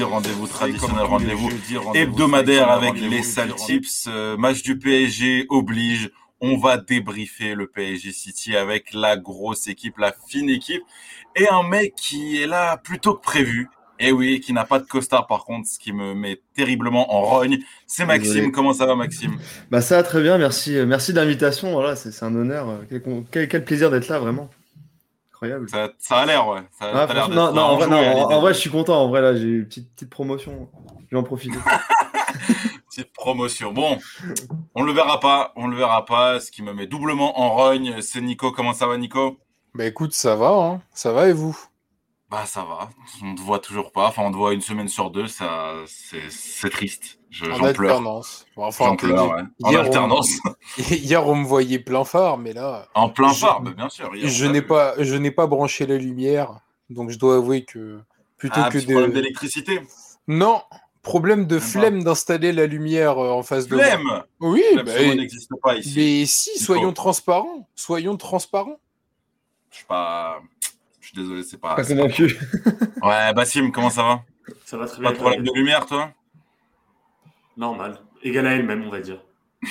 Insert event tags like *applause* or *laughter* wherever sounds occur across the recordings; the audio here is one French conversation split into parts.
rendez-vous traditionnel, rendez-vous hebdomadaire avec les sales tips. Euh, match du PSG oblige. On va débriefer le PSG City avec la grosse équipe, la fine équipe. Et un mec qui est là plutôt que prévu. Et oui, qui n'a pas de costard par contre, ce qui me met terriblement en rogne. C'est Maxime. Comment ça va, Maxime? Bah ça va très bien, merci, merci de l'invitation. Voilà, c'est un honneur. Quel, quel plaisir d'être là, vraiment. Ça, a l'air, ouais. Ah, non, non, en, vrai, je suis content. En vrai, là, j'ai une petite, petite promotion. Je vais en profiter. *laughs* *laughs* petite promotion. Bon, on le verra pas. On le verra pas. Ce qui me met doublement en rogne, c'est Nico. Comment ça va, Nico? Bah écoute, ça va. Hein. Ça va et vous? Bah ça va. On te voit toujours pas. Enfin, on te voit une semaine sur deux. Ça, c'est triste. En alternance. Pleure, En hier, alternance. On... *laughs* hier, on me voyait plein phare, mais là. En plein phare, bien sûr. je n'ai pas, je n'ai pas branché la lumière, donc je dois avouer que plutôt ah, que de. problème d'électricité. Non, problème de flemme d'installer la lumière euh, en face de flemme moi. Oui, bah, n'existe pas ici. Mais si, soyons transparents. Soyons transparents. Je suis pas. Je suis désolé, c'est pas. Pas convaincu. ouais, Bassim, comment ça va? Ça va très bien. Pas de problème de lumière, toi? Normal. Égal à elle-même, on va dire. *laughs*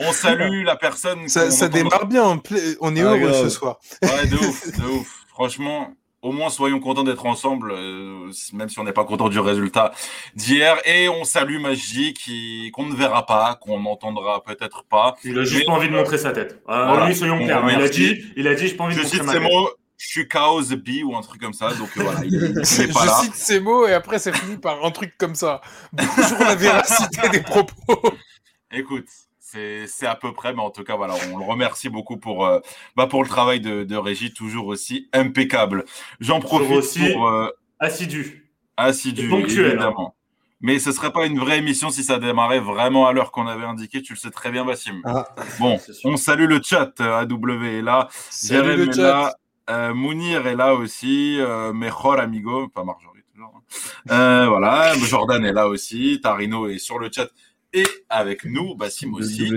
on salue la personne. Ça, démarre bien. On est ah, heureux ce soir. Ouais, de ouf, de *laughs* ouf. Franchement, au moins soyons contents d'être ensemble, euh, même si on n'est pas content du résultat d'hier. Et on salue Magie qui qu'on ne verra pas, qu'on n'entendra peut-être pas. Il a juste pas envie de montrer sa tête. Euh, soyons clairs. Il a dit, il a dit, je pas envie de montrer ma tête. Mots, je suis chaos B ou un truc comme ça. Donc euh, voilà, *laughs* je cite ces mots et après ça finit par un truc comme ça. Bonjour la véracité des propos. *laughs* Écoute, c'est à peu près, mais en tout cas, voilà, on le remercie beaucoup pour, euh, bah, pour le travail de, de, Régie, toujours aussi impeccable. J'en profite aussi pour. Euh, assidu. Assidu, ponctuel, hein. évidemment. Mais ce serait pas une vraie émission si ça démarrait vraiment à l'heure qu'on avait indiqué. Tu le sais très bien, Bassim. Ah. Bon, on salue le chat. AW est là. Salut le chat. Euh, Mounir est là aussi, euh, Mejor Amigo, pas Marjorie toujours. Hein. Euh, *laughs* voilà, Jordan est là aussi, Tarino est sur le chat et avec nous, Bassim aussi.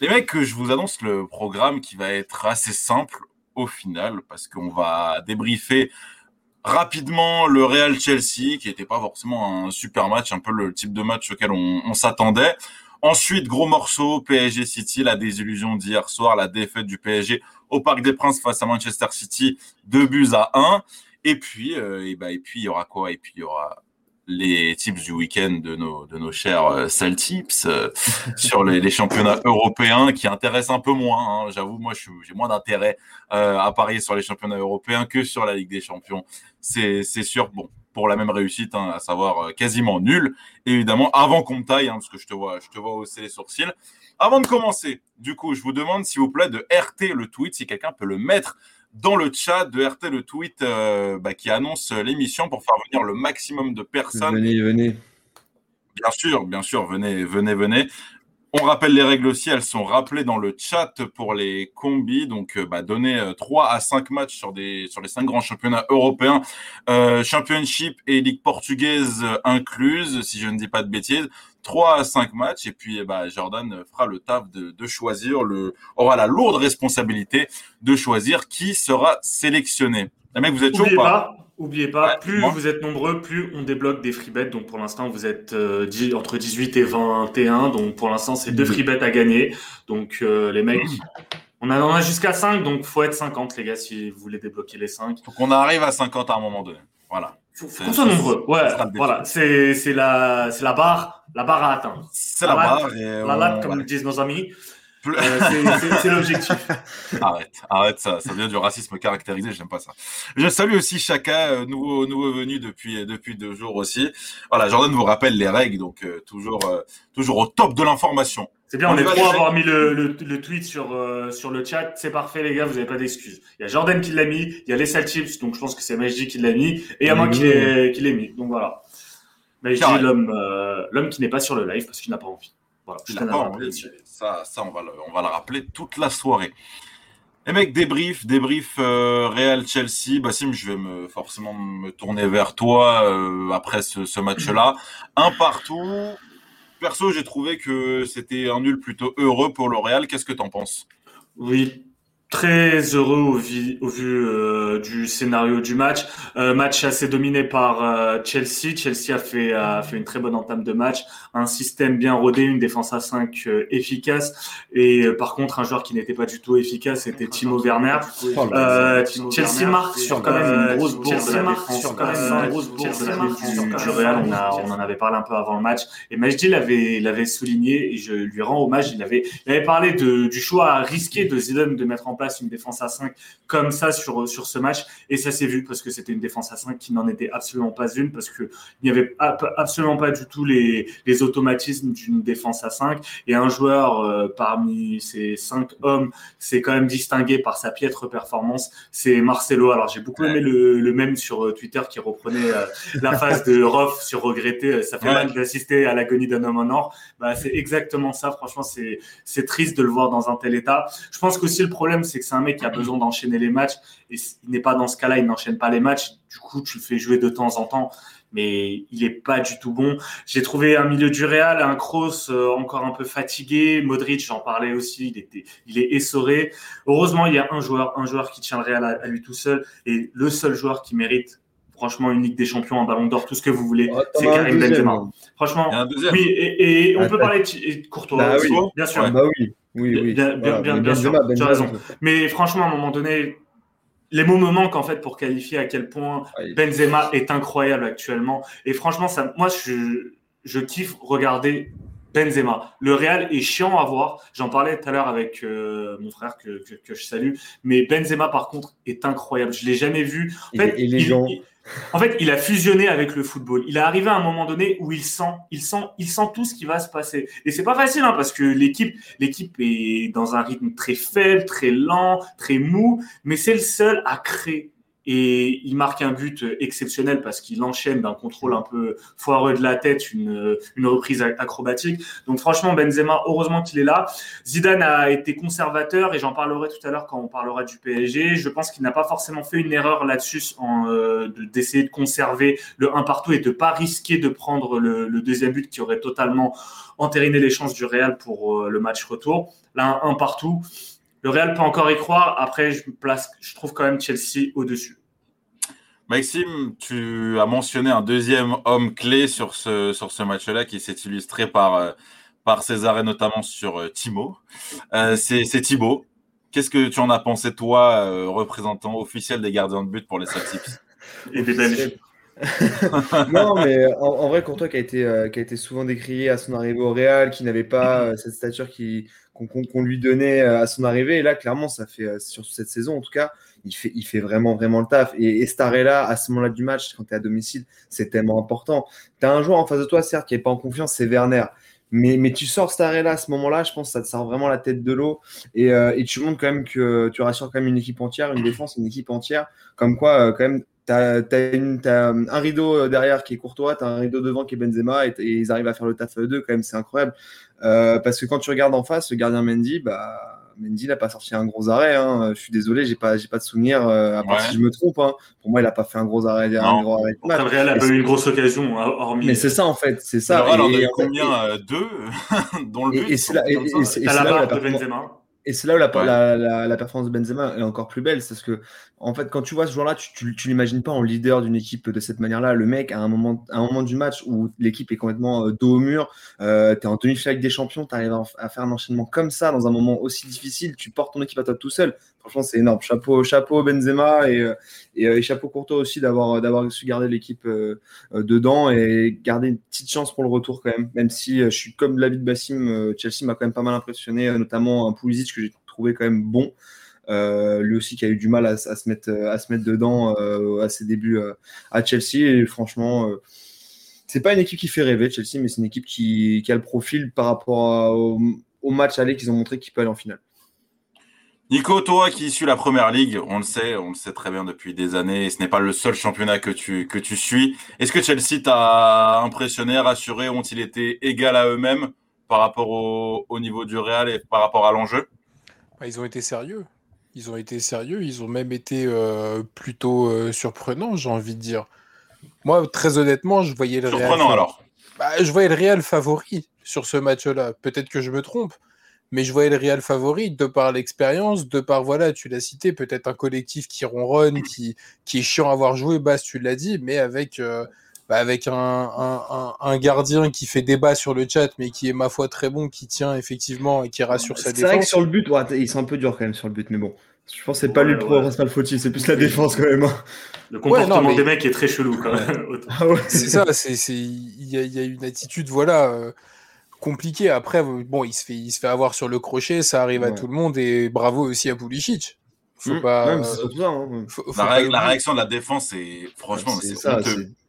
Les mecs, je vous annonce le programme qui va être assez simple au final parce qu'on va débriefer rapidement le Real Chelsea qui n'était pas forcément un super match, un peu le type de match auquel on, on s'attendait. Ensuite, gros morceau, PSG City, la désillusion d'hier soir, la défaite du PSG au Parc des Princes face à Manchester City, deux buts à un. Et puis, euh, et, bah, et puis il y aura quoi? Et puis il y aura les tips du week-end de nos, de nos chers euh, tips euh, *laughs* sur les, les, championnats européens qui intéressent un peu moins. Hein. J'avoue, moi, j'ai moins d'intérêt euh, à parier sur les championnats européens que sur la Ligue des Champions. C'est sûr. Bon, pour la même réussite, hein, à savoir quasiment nul. évidemment, avant qu'on me taille, hein, parce que je te vois, je te vois hausser les sourcils. Avant de commencer, du coup, je vous demande s'il vous plaît de RT le tweet, si quelqu'un peut le mettre dans le chat, de RT le tweet euh, bah, qui annonce l'émission pour faire venir le maximum de personnes. Venez, venez. Bien sûr, bien sûr, venez, venez, venez. On rappelle les règles aussi, elles sont rappelées dans le chat pour les combis. Donc, euh, bah, donner 3 euh, à 5 matchs sur, des, sur les 5 grands championnats européens, euh, Championship et Ligue portugaise incluse, si je ne dis pas de bêtises. 3 à 5 matchs. Et puis, bah, Jordan fera le taf de, de choisir, le, aura la lourde responsabilité de choisir qui sera sélectionné. Les mecs, vous êtes chaud ou pas Oubliez pas, plus vous êtes nombreux, plus on débloque des free bets. Donc pour l'instant, vous êtes euh, entre 18 et 21. Donc pour l'instant, c'est deux free bets à gagner. Donc euh, les mecs, on en a jusqu'à 5. Donc faut être 50, les gars, si vous voulez débloquer les 5. Faut qu'on arrive à 50 à un moment donné. Voilà. Faut, faut qu'on soit nombreux. Ouais, voilà. C'est la, la barre, la barre à atteindre. C'est la, barre. la latte, comme disent nos amis. Euh, c'est l'objectif. *laughs* arrête, arrête, ça, ça vient du racisme caractérisé, j'aime pas ça. Je salue aussi Chaka, euh, nouveau, nouveau venu depuis, depuis deux jours aussi. Voilà, Jordan vous rappelle les règles, donc euh, toujours, toujours au top de l'information. C'est bien, on, est trois à avoir mis le, le, tweet sur, sur le chat. C'est parfait, les gars, vous n'avez pas d'excuses. Il y a Jordan qui l'a mis, il y a les Salchips, donc je pense que c'est Majdi qui l'a mis, et il y a moi qui l'ai mis. Donc voilà. Majdi, l'homme l'homme qui n'est pas sur le live parce qu'il n'a pas envie. Voilà, ça, ça on, va le, on va le rappeler toute la soirée. Les mecs, débrief, débrief euh, Real Chelsea. Bassim, je vais me, forcément me tourner vers toi euh, après ce, ce match-là. *clears throat* Un partout. Perso, j'ai trouvé que c'était un nul plutôt heureux pour le Real. Qu'est-ce que tu en penses? Oui. Très heureux au, vu euh, du scénario du match. Euh, match assez dominé par euh, Chelsea. Chelsea a fait, a fait une très bonne entame de match. Un système bien rodé, une défense à 5 efficace. Et par contre, un joueur qui n'était pas du tout efficace, c'était Timo Werner. Chelsea marque sur quand même une grosse bourse de la défense. Sur quand même une grosse bourse de la défense du Real. On, a, on en avait parlé un peu avant le match. Et Majdi l'avait, l'avait souligné et je lui rends hommage. Il avait, il avait parlé de, du choix risqué de Zidane de mettre en place une défense à 5 comme ça sur, sur ce match. Et ça s'est vu parce que c'était une défense à 5 qui n'en était absolument pas une, parce qu'il n'y avait absolument pas du tout les, les automatismes d'une défense à 5. Et un joueur euh, parmi ces 5 hommes s'est quand même distingué par sa piètre performance, c'est Marcelo. Alors j'ai beaucoup aimé le, le même sur euh, Twitter qui reprenait euh, la phase de Roth sur regretter. Ça fait mal d'assister à l'agonie d'un homme en or. Bah, c'est exactement ça. Franchement, c'est triste de le voir dans un tel état. Je pense qu'aussi le problème, c'est que c'est un mec qui a besoin d'enchaîner les matchs et il n'est pas dans ce cas-là, il n'enchaîne pas les matchs. Du coup, tu le fais jouer de temps en temps, mais il est pas du tout bon. J'ai trouvé un milieu du Real, un Kroos euh, encore un peu fatigué, Modric, j'en parlais aussi, il était, il est essoré. Heureusement, il y a un joueur, un joueur qui tient le Real à, lui tout seul et le seul joueur qui mérite franchement une Ligue des Champions, un Ballon d'Or, tout ce que vous voulez, c'est Karim Benzema. Franchement, oui, et, on peut parler de Courtois, bah bien sûr. Bah oui. Oui, oui. Bien, bien, sûr, tu as raison. Mais franchement, à un moment donné, les mots me manquent en fait pour qualifier à quel point Benzema est incroyable actuellement. Et franchement, ça, moi, je, je kiffe regarder Benzema. Le Real est chiant à voir. J'en parlais tout à l'heure avec euh, mon frère que, que, je salue. Mais Benzema, par contre, est incroyable. Je l'ai jamais vu. En fait, il, en fait, il a fusionné avec le football. Il est arrivé à un moment donné où il sent, il sent, il sent tout ce qui va se passer. Et c'est pas facile, hein, parce que l'équipe, l'équipe est dans un rythme très faible, très lent, très mou, mais c'est le seul à créer et il marque un but exceptionnel parce qu'il enchaîne d'un contrôle un peu foireux de la tête, une, une reprise acrobatique. Donc franchement, Benzema, heureusement qu'il est là. Zidane a été conservateur et j'en parlerai tout à l'heure quand on parlera du PSG. Je pense qu'il n'a pas forcément fait une erreur là-dessus en, euh, d'essayer de conserver le 1 partout et de pas risquer de prendre le, le deuxième but qui aurait totalement entériné les chances du Real pour euh, le match retour. Là, un 1 partout. Le Real peut encore y croire. Après, je, place, je trouve quand même Chelsea au-dessus. Maxime, tu as mentionné un deuxième homme clé sur ce, sur ce match-là qui s'est illustré par, euh, par ses arrêts, notamment sur euh, Timo. Euh, c'est Thibaut. Qu'est-ce que tu en as pensé, toi, représentant officiel des gardiens de but pour les Celtics Et des Belges *laughs* non, mais en, vrai, Courtois qui a été, qui a été souvent décrié à son arrivée au Real, qui n'avait pas *laughs* cette stature qui, qu'on lui donnait euh, à son arrivée. Et là, clairement, ça fait euh, sur cette saison, en tout cas, il fait, il fait vraiment, vraiment le taf. Et, et là à ce moment-là du match, quand tu es à domicile, c'est tellement important. Tu as un joueur en face de toi, certes, qui n'est pas en confiance, c'est Werner. Mais, mais tu sors Starella à ce moment-là, je pense que ça te sort vraiment la tête de l'eau. Et, euh, et, tu montres quand même que tu rassures quand même une équipe entière, une défense, une équipe entière. Comme quoi, quand même, tu as, un rideau derrière qui est courtois, tu as un rideau devant qui est Benzema, et, ils arrivent à faire le taf eux deux, quand même, c'est incroyable. Euh, parce que quand tu regardes en face, le gardien Mendy, bah, Mendy n'a pas sorti un gros arrêt. Hein. Je suis désolé, j'ai pas, j'ai pas de souvenir. Euh, à part si je me trompe. Hein. Pour moi, il a pas fait un gros arrêt. Un gros arrêt le Real a pas eu une grosse occasion, hein, hormis. Mais c'est ça en fait, c'est ça. Alors, et, combien euh, Deux, *laughs* dont le but. Et, c'est là, et, c'est là, de Benzema. Et c'est là où la, la, la, performance de Benzema est encore plus belle. C'est parce que, en fait, quand tu vois ce joueur-là, tu, tu, l'imagines pas en leader d'une équipe de cette manière-là. Le mec, à un moment, un moment du match où l'équipe est complètement euh, dos au mur, euh, tu es en demi-finale des champions, tu arrives à, faire un enchaînement comme ça dans un moment aussi difficile, tu portes ton équipe à toi tout seul. Franchement, c'est énorme. Chapeau, chapeau Benzema et, euh, chapeau Courtois aussi d'avoir, su garder l'équipe dedans et garder une petite chance pour le retour quand même. Même si je suis comme de Bassim, Chelsea m'a quand même pas mal impressionné, notamment un Pulisic que j'ai trouvé quand même bon. Euh, lui aussi qui a eu du mal à, se, mettre, à se mettre dedans euh, à ses débuts euh, à Chelsea. Et franchement, c'est pas une équipe qui fait rêver, Chelsea, mais c'est une équipe qui, a le profil par rapport au, match aller qu'ils ont montré qu'ils peut aller en finale. Nico, toi qui suis la première ligue, on le sait, on le sait très bien depuis des années, et ce n'est pas le seul championnat que tu, que tu suis. Est-ce que Chelsea t'a impressionné, rassuré, ont-ils été égal à eux-mêmes par rapport au, au, niveau du Real et par rapport à l'enjeu? Bah, ils ont été sérieux. Ils ont été sérieux. Ils ont même été euh, plutôt euh, surprenants, j'ai envie de dire. Moi, très honnêtement, je voyais le Surprenant alors bah, Je voyais le Real favori sur ce match-là. Peut-être que je me trompe. mais je voyais le Real favori de par l'expérience, de par, voilà, tu l'as cité, peut-être un collectif qui ronronne, qui, qui est chiant à avoir joué, Basse, tu l'as dit, mais avec, euh, bah, avec un, un, un, gardien qui fait débat sur le chat, mais qui est, ma foi, très bon, qui tient effectivement et qui rassure sa défense. C'est vrai que sur le but, ouais, ils sont un peu durs quand même sur le but, mais bon. Je pense que c'est pas lui le principal fautif, c'est plus la défense quand même. Hein. Le comportement des mecs est très chelou quand même. Ah c'est ça, il y, y, a une attitude, voilà. Euh, compliqué. Après, bon, il se fait, il se fait avoir sur le crochet, ça arrive à tout le monde et bravo aussi à Pulisic. Faut mmh, pas. la, réaction de la défense, c'est franchement, c'est ça.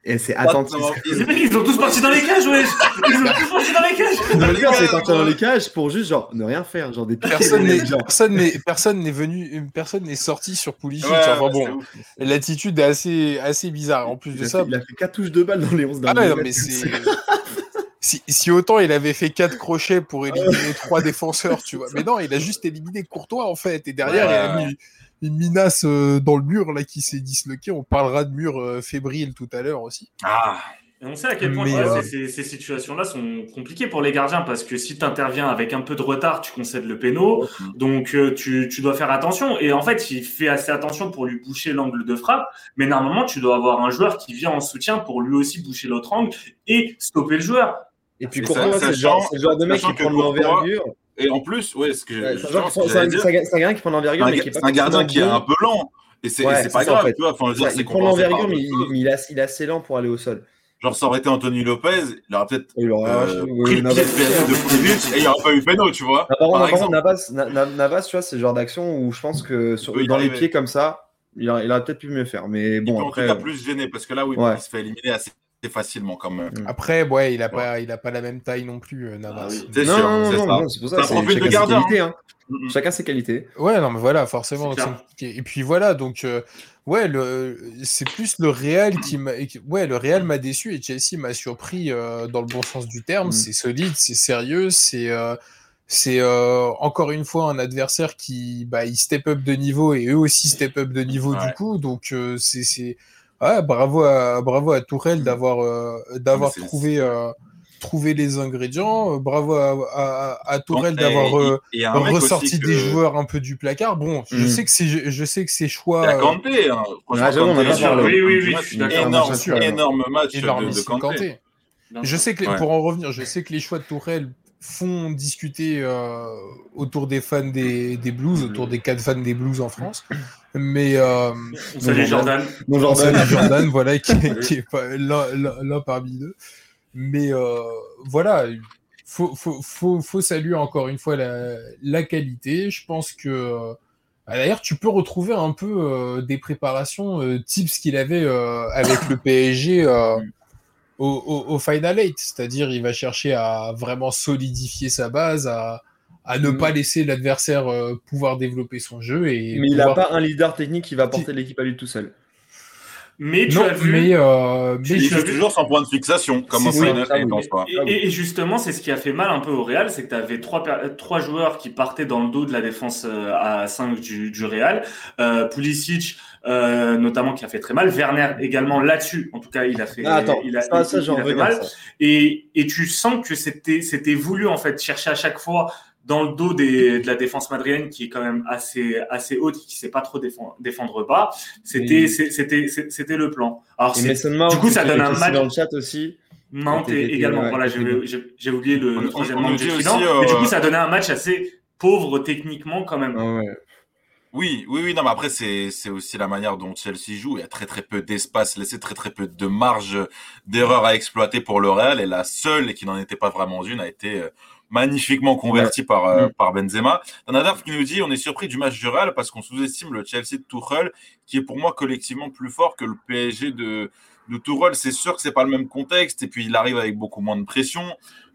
Et c'est attentif. Ils sont tous partis dans les cages, ouais. Ils sont tous partis dans les cages. Le gars, c'est parti dans les cages pour juste genre ne rien faire, genre des personne n'est personne n'est personne n'est venu, personne n'est sorti sur Pulisic. enfin bon, l'attitude est assez assez bizarre. En plus de ça, il a fait 4 touches de balle dans les 11 Ah ouais, non, mais c'est si, autant il avait fait quatre crochets pour éliminer *laughs* trois défenseurs, tu vois. Mais non, il a juste éliminé Courtois en fait. Et derrière, il a mis une minace euh, dans le mur là qui s'est disloqué. On parlera de mur euh, fébrile tout à l'heure aussi. Ah. Et on sait à quel point euh, ces, situations-là sont compliquées pour les gardiens parce que si tu interviens avec un peu de retard, tu concèdes le péno. Donc tu, tu, dois faire attention. Et en fait, il fait assez attention pour lui boucher l'angle de frappe. Mais normalement, tu dois avoir un joueur qui vient en soutien pour lui aussi boucher l'autre angle et stopper le joueur. Et puis Courtois, c'est le genre, de mec qui prend l'envergure. Et en plus, ouais, ce que c'est un gardien qui prend l'envergure, mais qui est pas. Un gardien qui est un peu lent. Et c'est pas grave, tu vois. Enfin, dire, il prend l'envergure, mais il est assez lent pour aller au sol. Genre, ça aurait été Anthony Lopez, il aurait peut-être euh, pris le pied de et il n'y aurait pas eu péno, tu vois. Par contre, Navas, Navas, tu vois, c'est le genre d'action où je pense que dans les pieds comme ça, il aurait peut-être pu mieux faire. Mais bon, après. Il a plus gêné parce que là, oui, il se fait éliminer assez facilement quand même. Mm. Après, ouais, il a pas, il a pas la même taille non plus, euh, Navas. Ah c'est sûr, c'est pour ça. C'est un profil de gardien. Hein. Chacun ses qualités. Ouais, non, mais voilà, forcément. Et puis voilà, donc euh, ouais, le, c'est plus le Real qui m'a, ouais, le Real m'a déçu et Chelsea m'a surpris euh, dans le bon sens du terme. Mm. C'est solide, c'est sérieux, c'est c'est encore une fois un adversaire qui, bah, il step up de niveau et eux aussi step up de niveau du coup. Donc c'est Ouais, bravo à, bravo à Tourelle d'avoir euh, d'avoir trouvé, euh, trouvé les ingrédients. Euh, bravo à, à, Tourelle d'avoir ressorti des joueurs un peu du placard. Bon, je mm. sais que c'est je sais que ces choix. Kanté, hein. Ah, oui, oui, oui, je suis énorme, énorme match de, de Kanté. Je sais que pour en revenir, je sais que les choix de Tourelle font discuter autour des fans des, des Blues, autour des quatre fans des Blues en France. Mais euh, salut Jordan. Bon Jordan. Jordan, voilà, qui, est là, parmi eux. Mais euh, voilà, faut, faut, faut, faut, saluer encore une fois la, la qualité. Je pense que euh, D'ailleurs, tu peux retrouver un peu euh, des préparations euh, type ce qu'il avait euh, avec le PSG au, au, au, Final 8. C'est-à-dire, il va chercher à vraiment solidifier sa base, à, à ne pas laisser l'adversaire euh, pouvoir développer son jeu. Et mais il n'a pas un leader technique qui va porter l'équipe à lui tout seul. Mais tu as vu. Mais, euh, mais toujours son point de fixation, comme et, et, justement, c'est ce qui a fait mal un peu au Real, c'est que tu avais trois, trois joueurs qui partaient dans le dos de la défense euh, à 5 du, du Real. Euh, Pulisic, euh, notamment, qui a fait très mal. Werner également là-dessus. En tout cas, il a fait, ah, attends, il a, ça, ça, fait mal. Et, et tu sens que c'était, c'était voulu en fait chercher à chaque fois dans le dos des, de la défense madrienne qui est quand même assez assez haute, qui sait pas trop défendre, défendre pas. C'était c'était c'était le plan. Alors du coup ça donne un match dans le chat aussi. Mount également. voilà, j'ai oublié le, troisième membre du euh... Mais du coup ça donnait un match assez pauvre techniquement quand même. Ah ouais. Oui, oui, oui, non, mais après, c'est, c'est aussi la manière dont Chelsea joue. Il y a très, très peu d'espace laissé, très, très peu de marge d'erreur à exploiter pour le Real. Et la seule, et qui n'en était pas vraiment une, a été euh, magnifiquement converti par, euh, mm. par Benzema. Nadar qui nous dit on est surpris du match du Real parce qu'on sous-estime le Chelsea de Tuchel qui est pour moi collectivement plus fort que le PSG de, de Tuchel. C'est sûr que c'est pas le même contexte et puis il arrive avec beaucoup moins de pression.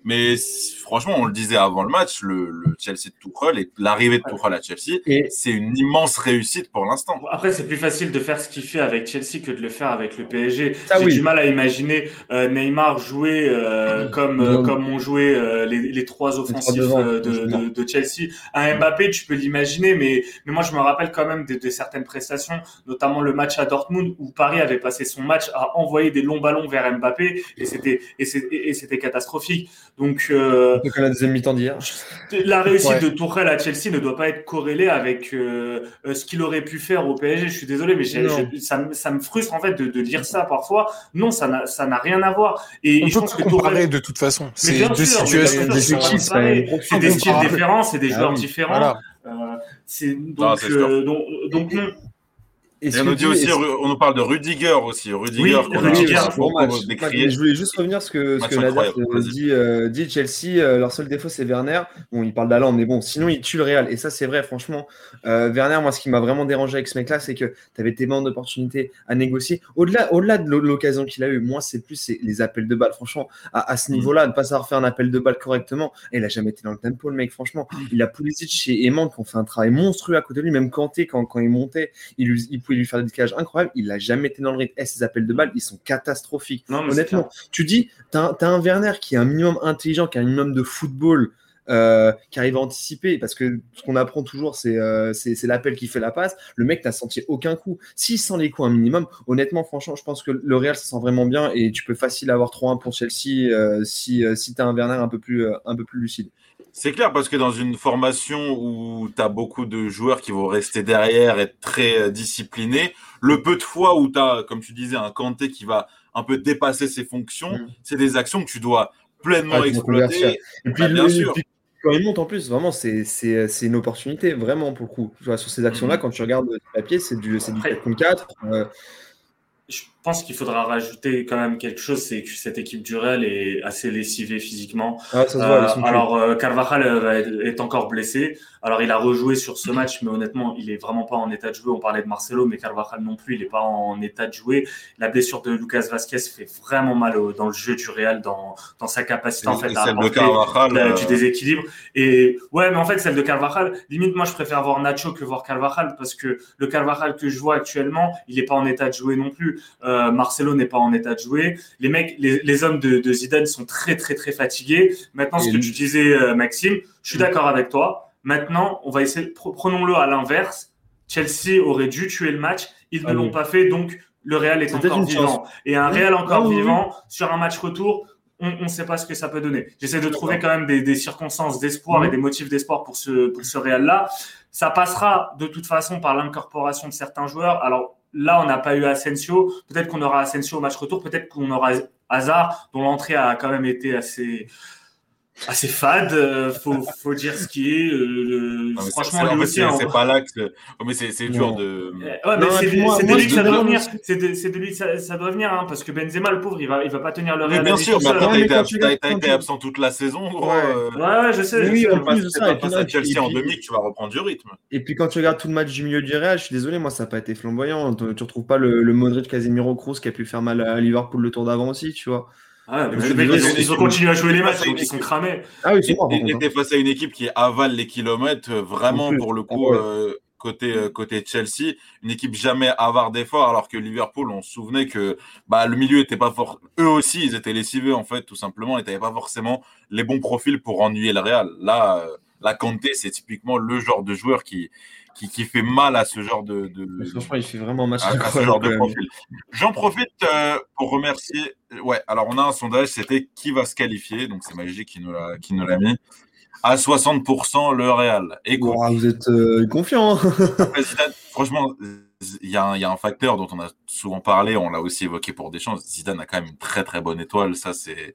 Mais franchement, on le disait avant le match, le, le Chelsea de Tuchel et l'arrivée de Tuchel à Chelsea, c'est une immense réussite pour l'instant. Après, c'est plus facile de faire ce qu'il fait avec Chelsea que de le faire avec le PSG. J'ai du mal à imaginer euh, Neymar jouer euh, comme euh, comme ont joué euh, les, les, trois offensifs de, de, de, Chelsea. Un Mbappé, tu peux l'imaginer, mais mais moi je me rappelle quand même de, de, certaines prestations, notamment le match à Dortmund où Paris avait passé son match à envoyer des longs ballons vers Mbappé et c'était et c'était catastrophique. Donc, euh, la deuxième mi-temps d'hier. La réussite de Tourelle à Chelsea ne doit pas être corrélée avec euh, euh, ce qu'il aurait pu faire au PSG. Je suis désolé, mais ça, ça, me frustre en fait de, de, dire ça parfois. Non, ça n'a rien à voir. Et, On je pense que comparer de toute façon. C'est deux situations différentes. C'est des styles différents, c'est des ah joueurs différents. Euh, c'est donc, donc, donc Et, on nous dit aussi, on nous parle de Rudiger aussi. Rudiger, oui, Rudiger Je voulais juste revenir sur ce que, ce que dit, euh, dit Chelsea. Euh, leur seul défaut, c'est Werner. Bon, il parle d'Alan, mais bon, sinon, il tue le Real. Et ça, c'est vrai, franchement. Euh, Werner, moi, ce qui m'a vraiment dérangé avec ce mec-là, c'est que tu avais tellement d'opportunités à négocier. Au-delà au -delà de l'occasion qu'il a eu, moi, c'est plus les appels de balles. Franchement, à, à ce mm. niveau-là, ne pas savoir faire un appel de balle correctement. Et il a jamais été dans le tempo, le mec, franchement. Mm. Il a Pulisic et Eman qui ont fait un travail monstrueux à côté de lui. Même Kanté, quand, quand il montait, il, il pouvait lui faire des décalages incroyables. Il n'a jamais été dans le rythme. Et ses appels de balles, ils sont catastrophiques. Honnêtement, tu dis, tu as, un Werner qui est un minimum intelligent, qui a un minimum de football. Euh, qui arrive à anticiper, parce que ce qu'on apprend toujours, euh, c'est l'appel qui fait la passe. Le mec n'a senti aucun coup. S'il sent les coups un minimum, honnêtement, franchement, je pense que le Real ça sent vraiment bien et tu peux facile avoir 3-1 pour Chelsea euh, si, si tu as un Werner un peu plus, un peu plus lucide. C'est clair parce que dans une formation où tu as beaucoup de joueurs qui vont rester derrière, être très euh, disciplinés, le peu de fois où tu as, comme tu disais, un Kanté qui va un peu dépasser ses fonctions, mm. c'est des actions que tu dois pleinement ah, exploiter. Et puis, bien sûr. quand il monte en plus, vraiment, c'est une opportunité, vraiment pour le coup. Sur ces actions-là, mm. quand tu regardes le papier, c'est du, du 4 contre 4 je pense qu'il faudra rajouter quand même quelque chose, c'est que cette équipe du Real est assez lessivée physiquement. Ah, euh, alors euh, Carvajal euh, est encore blessé. Alors il a rejoué sur ce match, mais honnêtement, il est vraiment pas en état de jouer. On parlait de Marcelo, mais Carvajal non plus, il est pas en état de jouer. La blessure de Lucas Vasquez fait vraiment mal dans le jeu du Real, dans, dans sa capacité en fait à apporter du déséquilibre. Et ouais, mais en fait celle de Carvajal, limite moi je préfère voir Nacho que voir Carvajal parce que le Carvajal que je vois actuellement, il est pas en état de jouer non plus. Euh, Marcelo n'est pas en état de jouer. Les mecs, les, hommes de, Zidane sont très très très fatigués. Maintenant, ce que tu disais, euh, Maxime, je suis d'accord avec toi. Maintenant, on va essayer. Prenons-le à l'inverse. Chelsea aurait dû tuer le match. Ils ne ah l'ont pas fait, donc le Real est, encore vivant. Et un Real encore ah vivant sur un match retour, on ne sait pas ce que ça peut donner. J'essaie de trouver quand même des, circonstances d'espoir et des motifs d'espoir pour ce, pour ce Real-là. Ça passera de toute façon par l'incorporation de certains joueurs. Alors, Là, on n'a pas eu Asensio. Peut-être qu'on aura Asensio au match retour. Peut-être qu'on aura Hazard, dont l'entrée a quand même été assez assez fade. Euh, faut, faut dire ce qui est. Euh, franchement, lui aussi. Hein, c'est pas là que. Oh, mais c'est dur de. Ouais, mais c'est de, lui que ça doit venir. C'est de, lui que ça, doit venir, hein, parce que Benzema, le pauvre, il va, il va pas tenir le Real. Bien sûr, mais après, t'as été, absent toute la saison, gros. Ouais, euh. ouais, je sais. Oui, en plus de ça. Chelsea en demi, tu vas reprendre du rythme. Et puis quand tu regardes tout le match du milieu du Real, je suis désolé, moi, ça n'a pas été flamboyant. Tu retrouves pas le Modric Casemiro Kroos qui a pu faire mal à Liverpool le tour d'avant aussi, tu vois. Ah, ils, ont, continué à jouer les matchs, donc ils sont cramés. Ah oui, il était face à une équipe qui avale les kilomètres, euh, vraiment pour le coup, ah euh, côté, euh, côté Chelsea, une équipe jamais avare d'efforts, alors que Liverpool, on se souvenait que bah, le milieu était pas fort. Eux aussi, ils étaient lessivés, en fait, tout simplement, ils n'avaient pas forcément les bons profils pour ennuyer le Real. Là, la Kanté, c'est typiquement le genre de joueur qui, qui, qui, fait mal à ce genre de. de franchement, il fait vraiment mal à, ce genre de profil. J'en profite euh, pour remercier. Ouais, alors on a un sondage, c'était qui va se qualifier. Donc c'est Magic qui nous l'a, qui nous l'a mis. À 60% le Real. Et vous êtes euh, confiant. Hein. franchement, il y, a un facteur dont on a souvent parlé, on l'a aussi évoqué pour Deschamps. Zidane a quand même une très très bonne étoile. Ça, c'est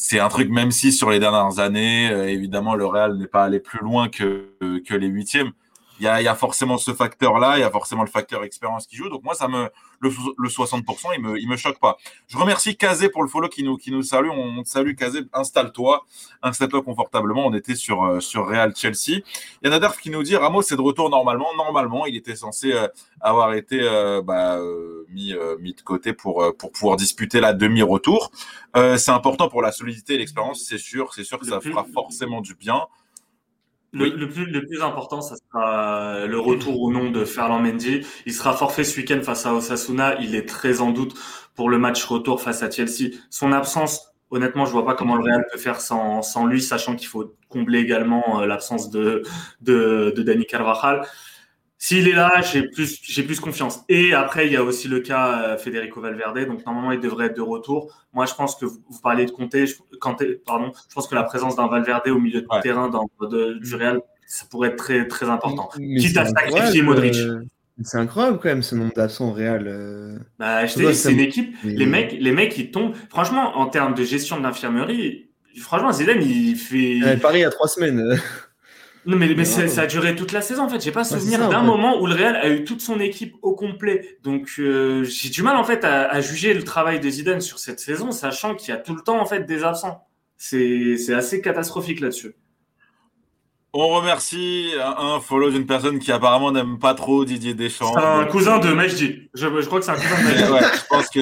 c'est un truc, même si sur les dernières années, euh, évidemment, le Real n'est pas allé plus loin que, que les huitièmes il y a, forcément ce facteur-là, il y a forcément le facteur expérience qui joue. Donc moi, ça me le, 60%, il me, il me choque pas. Je remercie Kazé pour le follow qui nous, qui nous salue. On, te salue Kazé, installe-toi, installe-toi confortablement. On était sur, euh, sur Real Chelsea. Il y a Nader qui nous dit Ramos c'est de retour normalement. Normalement, il était censé euh, avoir été euh, bah, mis, mis de côté pour, pour pouvoir disputer la demi-retour. c'est important pour la solidité et l'expérience, c'est sûr. C'est sûr que ça fera forcément du bien. Le, plus, le plus important, ça sera le retour ou non de Ferland Mendy. Il sera forfait ce week-end face à Osasuna. Il est très en doute pour le match retour face à Chelsea. Son absence, honnêtement, je vois pas comment le Real peut faire sans, sans lui, sachant qu'il faut combler également euh, l'absence de, de, de Dani Carvajal. S'il est là, j'ai plus, j'ai plus confiance. Et après, il y a aussi le cas euh, Federico Valverde. Donc, normalement, il devrait être de retour. Moi, je pense que vous, parlez de Comté. Je, pardon, je pense que la présence d'un Valverde au milieu de terrain dans, du Real, ça pourrait être très, très important. Quitte à sacrifier Modric. Euh, c'est incroyable quand même ce nombre d'absents au Real. Euh. Bah, je c'est une équipe. Les mecs, les mecs, ils tombent. Franchement, en termes de gestion de l'infirmerie, franchement, Zidane, il fait. Paris il y a trois semaines. *laughs* Non, mais, mais ça, a duré toute la saison en fait. J'ai pas souvenir d'un moment où le Real a eu toute son équipe au complet. Donc euh, j'ai du mal en fait à, juger le travail de Zidane sur cette saison, sachant qu'il y a tout le temps en fait des absents. C'est assez catastrophique là-dessus. On remercie un follow d'une personne qui apparemment n'aime pas trop Didier Deschamps. C'est un cousin de Majdi. Je, je, crois que c'est un cousin de Majdi. ouais, je pense que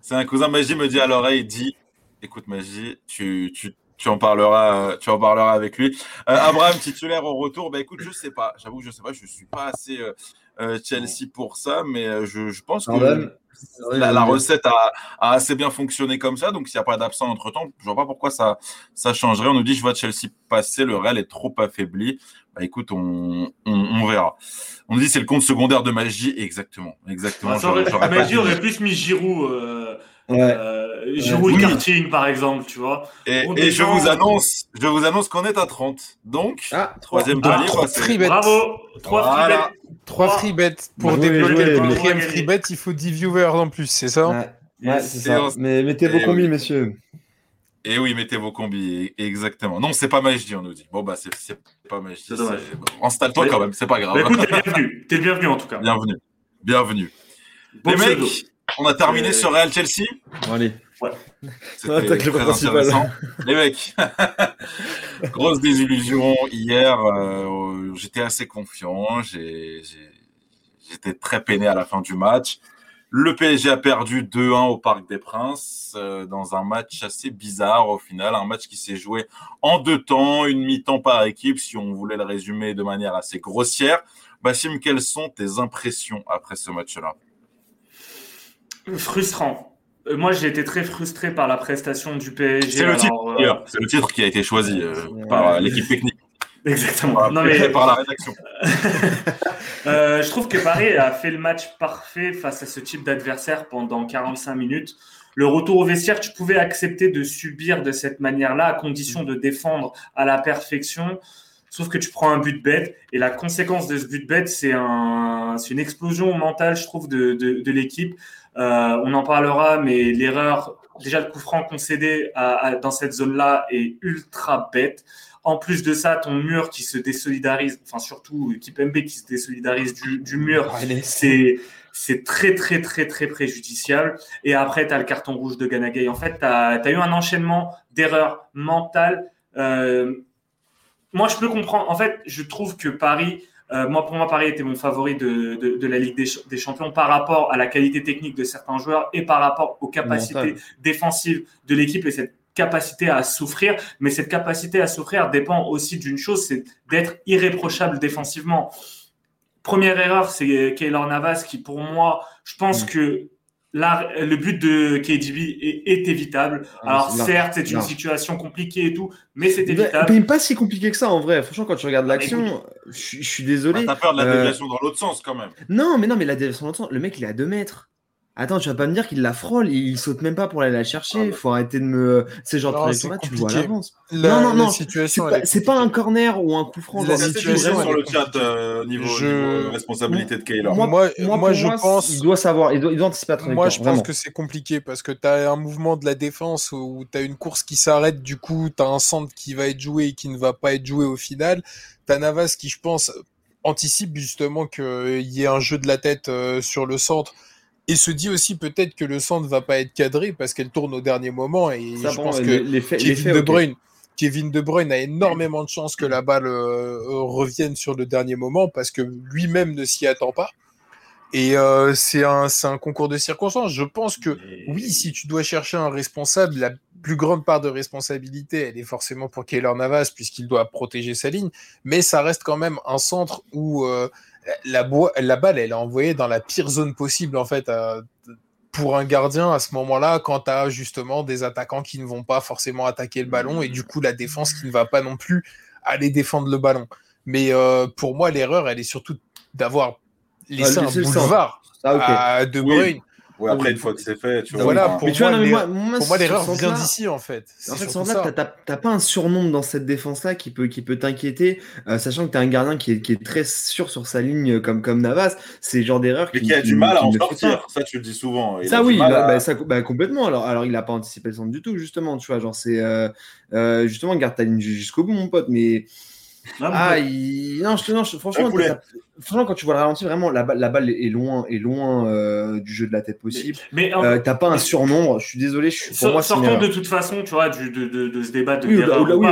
c'est un cousin. Majdi me dit à l'oreille, dit Écoute, Majdi, tu, tu, tu en parleras, tu en parleras avec lui. Euh, Abraham titulaire au retour, bah écoute, je sais pas. J'avoue, je sais pas. Je suis pas assez euh, euh, Chelsea pour ça, mais je, pense que la, recette a, assez bien fonctionné comme ça. Donc s'il n'y a pas d'absent entre temps, je vois pas pourquoi ça, ça changerait. On nous dit je vois Chelsea passer, le Real est trop affaibli. Bah écoute, on, on, verra. On nous dit c'est le compte secondaire de Magie, exactement, exactement. Ah, Magie aurait plus mis Giroud. Ouais. Euh, Giroud karting, par exemple, tu vois. Et, je vous annonce, je vous annonce qu'on est à 30. Donc, ah, troisième palier. Ah, free bet. Bravo. Trois free bets. Trois free bets. Pour débloquer le quatrième free bet, il faut 10 viewers en plus, c'est ça? Ouais, c'est ça. Mais mettez vos combis, messieurs. Et oui, mettez vos combis, exactement. Non, c'est pas Majdi, on nous dit. Bon, bah, c'est pas Majdi. Installe-toi quand même, c'est pas grave. Bah, écoute, t'es bienvenu. T'es bienvenu en tout cas. Bienvenue. Bienvenue. Les mecs, on a terminé sur Real Chelsea Bon, allez. Ouais. C'était très intéressant. Les mecs, *laughs* grosse désillusion hier. Euh, j'étais assez confiant. J'étais très peiné à la fin du match. Le PSG a perdu 2-1 au Parc des Princes euh, dans un match assez bizarre au final, un match qui s'est joué en deux temps, une mi-temps par équipe si on voulait le résumer de manière assez grossière. Bassim, quelles sont tes impressions après ce match-là? Frustrant. Euh, moi, j'ai été très frustré par la prestation du PSG. C'est le, titre, euh, c'est le titre qui a été choisi euh, par l'équipe technique. Exactement. non, mais... Par la rédaction. *laughs* je trouve que Paris a fait le match parfait face à ce type d'adversaire pendant 45 minutes. Le retour au vestiaire, tu pouvais accepter de subir de cette manière-là à condition de défendre à la perfection. Sauf que tu prends un but bête et la conséquence de ce but bête, c'est un, une explosion mentale, je trouve, de, de, de l'équipe. Euh, on en parlera, mais l'erreur, déjà le coup franc concédé dans cette zone-là est ultra bête. En plus de ça, ton mur qui se désolidarise, enfin surtout MB qui se désolidarise du, mur, c'est c'est très très très très préjudiciable. Et après, tu as le carton rouge de Ganagay. En fait, tu as, eu un enchaînement d'erreurs mentales. Euh, moi, je peux comprendre. En fait, je trouve que Paris euh, moi, pour moi, Paris était mon favori de, de, la Ligue des, Champions par rapport à la qualité technique de certains joueurs et par rapport aux capacités défensives de l'équipe et cette capacité à souffrir. Mais cette capacité à souffrir dépend aussi d'une chose, c'est d'être irréprochable défensivement. Première erreur, c'est Keylor Navas qui, pour moi, je pense mm. que Là, le but de KDB est, évitable. Ah, Alors, certes, c'est une situation compliquée et tout, mais c'est évitable. Mais pas si compliqué que ça en vrai. Franchement, quand tu regardes l'action, je, suis désolé. T'as peur de la euh, déviation dans l'autre sens quand même. Non, mais non, mais la déviation dans l'autre sens, le mec il est à 2 mètres. Attends, tu vas pas me dire qu'il la frôle, il saute même pas pour aller la chercher. Il ah, bah. faut arrêter de me. C'est genre de là tu vois à l'avance. Non, non, non. C'est pas, un corner ou un coup franc. La situation sur le chat euh, niveau, responsabilité de Kaylor. Moi, moi, moi, je pense. Il doit savoir, il doit, il anticiper très Moi, je pense que c'est compliqué parce que tu as un mouvement de la défense où tu as une course qui s'arrête, du coup, tu as un centre qui va être joué et qui ne va pas être joué au final. Tu as Navas qui, je pense, anticipe justement qu'il y ait un jeu de la tête euh, sur le centre et se dit aussi peut-être que le centre va pas être cadré parce qu'elle tourne au dernier moment et je pense que Kevin, de Bruyne, Kevin De Bruyne a énormément de chances que la balle euh, revienne sur le dernier moment parce que lui-même ne s'y attend pas. Et euh, c'est un, un, concours de circonstances. Je pense que oui, si tu dois chercher un responsable, la plus grande part de responsabilité, elle est forcément pour Keylor Navas puisqu'il doit protéger sa ligne, mais ça reste quand même un centre où euh, la, la, balle, elle est envoyée dans la pire zone possible, en fait, pour un gardien à ce moment-là, quand tu as justement des attaquants qui ne vont pas forcément attaquer le ballon et du coup la défense qui ne va pas non plus aller défendre le ballon. Mais euh, pour moi, l'erreur, elle est surtout d'avoir laissé ah, un boulevard ah, à De Bruyne. Oui, après, une fois que c'est fait, tu vois. Voilà, pour, moi, pour moi, l'erreur vient d'ici, en fait. En fait, sans là, t'as pas un surnombre dans cette défense-là qui peut, qui peut t'inquiéter, euh, sachant que t'as un gardien qui est, qui est, très sûr sur sa ligne, comme, comme Navas. C'est le genre d'erreur qui, qui, a du mal à en sortir. Ça, tu le dis souvent. ça, oui, bah, bah, ça, bah, complètement. Alors, alors il a pas anticipé le centre du tout, justement. Tu vois, genre, c'est. Euh, euh, justement, garde ta ligne jusqu'au bout, mon pote. Mais ah, non, je, franchement, franchement, quand tu vois le ralenti, vraiment, la, la balle est loin, est loin euh, du jeu de la tête possible. Mais, euh, t'as pas un surnombre. Je suis désolé. Je pour moi, sortons de toute façon, tu vois, du, de, de, de, ce débat de oui,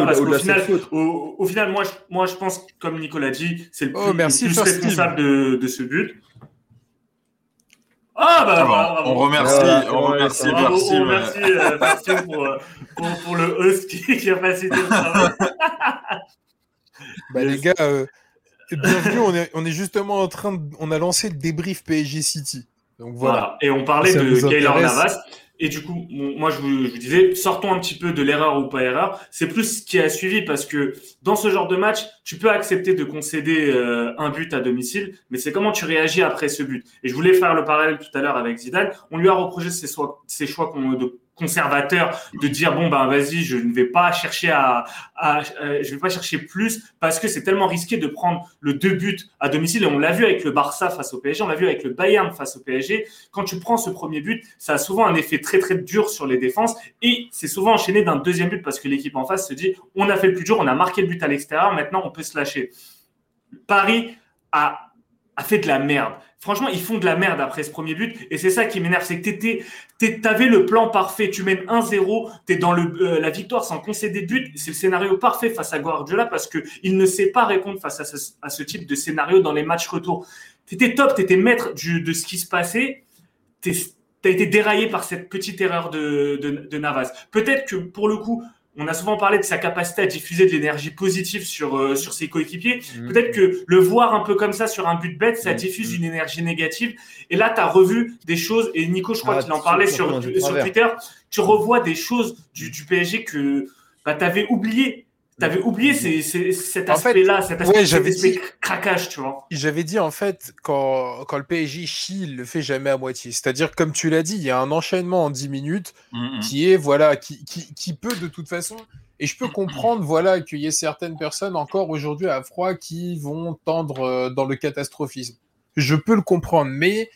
parce qu'au final, au, final, moi, je, moi, je pense, comme Nicolas dit, c'est le oh, plus, responsable de, de ce but. Ah bah voilà, on remercie, on remercie, merci, on remercie, euh, merci pour, pour, pour, le host qui, qui a facilité le travail. Bah, les gars, euh, bienvenue. On est, on est justement en train de. On a lancé le débrief PSG City. Donc voilà. Et on parlait de Gaylor Navas. Et du coup, moi, je vous, je vous, disais, sortons un petit peu de l'erreur ou pas erreur. C'est plus ce qui a suivi parce que dans ce genre de match, tu peux accepter de concéder euh, un but à domicile, mais c'est comment tu réagis après ce but. Et je voulais faire le parallèle tout à l'heure avec Zidane. On lui a reproché ses, ses choix de conservateur de dire bon ben vas-y je ne vais pas chercher à, euh, je vais pas chercher plus parce que c'est tellement risqué de prendre le deux buts à domicile. Et on l'a vu avec le Barça face au PSG on l'a vu avec le Bayern face au PSG quand tu prends ce premier but ça a souvent un effet très très dur sur les défenses et c'est souvent enchaîné d'un deuxième but parce que l'équipe en face se dit on a fait le plus dur on a marqué le but à l'extérieur maintenant on peut se lâcher. Paris a a fait de la merde. Franchement, ils font de la merde après ce premier but. Et c'est ça qui m'énerve, c'est que tu avais le plan parfait. Tu mènes 1-0, tu es dans le, euh, la victoire sans concéder de but. C'est le scénario parfait face à Guardiola parce qu'il ne sait pas répondre face à ce, type de scénario dans les matchs retour. Tu étais top, tu étais maître de ce qui se passait. Tu as été déraillé par cette petite erreur de, de Navas. Peut-être que pour le coup, on a souvent parlé de sa capacité à diffuser de l'énergie positive sur, euh, sur ses coéquipiers. Mm. Peut-être que le voir un peu comme ça sur un but bête, ça mm. diffuse une énergie négative. Et là, tu as revu des choses, et Nico, je crois ah, qu'il en parlait sur, sur Twitter, tu revois des choses du, du PSG que bah, tu avais oublié T'avais oublié cet aspect-là, cet aspect, craquage, tu vois. J'avais dit, en fait, quand, quand le PSG chie, il le fait jamais à moitié. C'est-à-dire, comme tu l'as dit, il y a un enchaînement en 10 minutes mm, mm. qui est, voilà, qui, qui, qui, peut de toute façon. Et je peux comprendre, voilà, qu'il y ait certaines personnes encore aujourd'hui à froid qui vont tendre euh, dans le catastrophisme. Je peux le comprendre, mais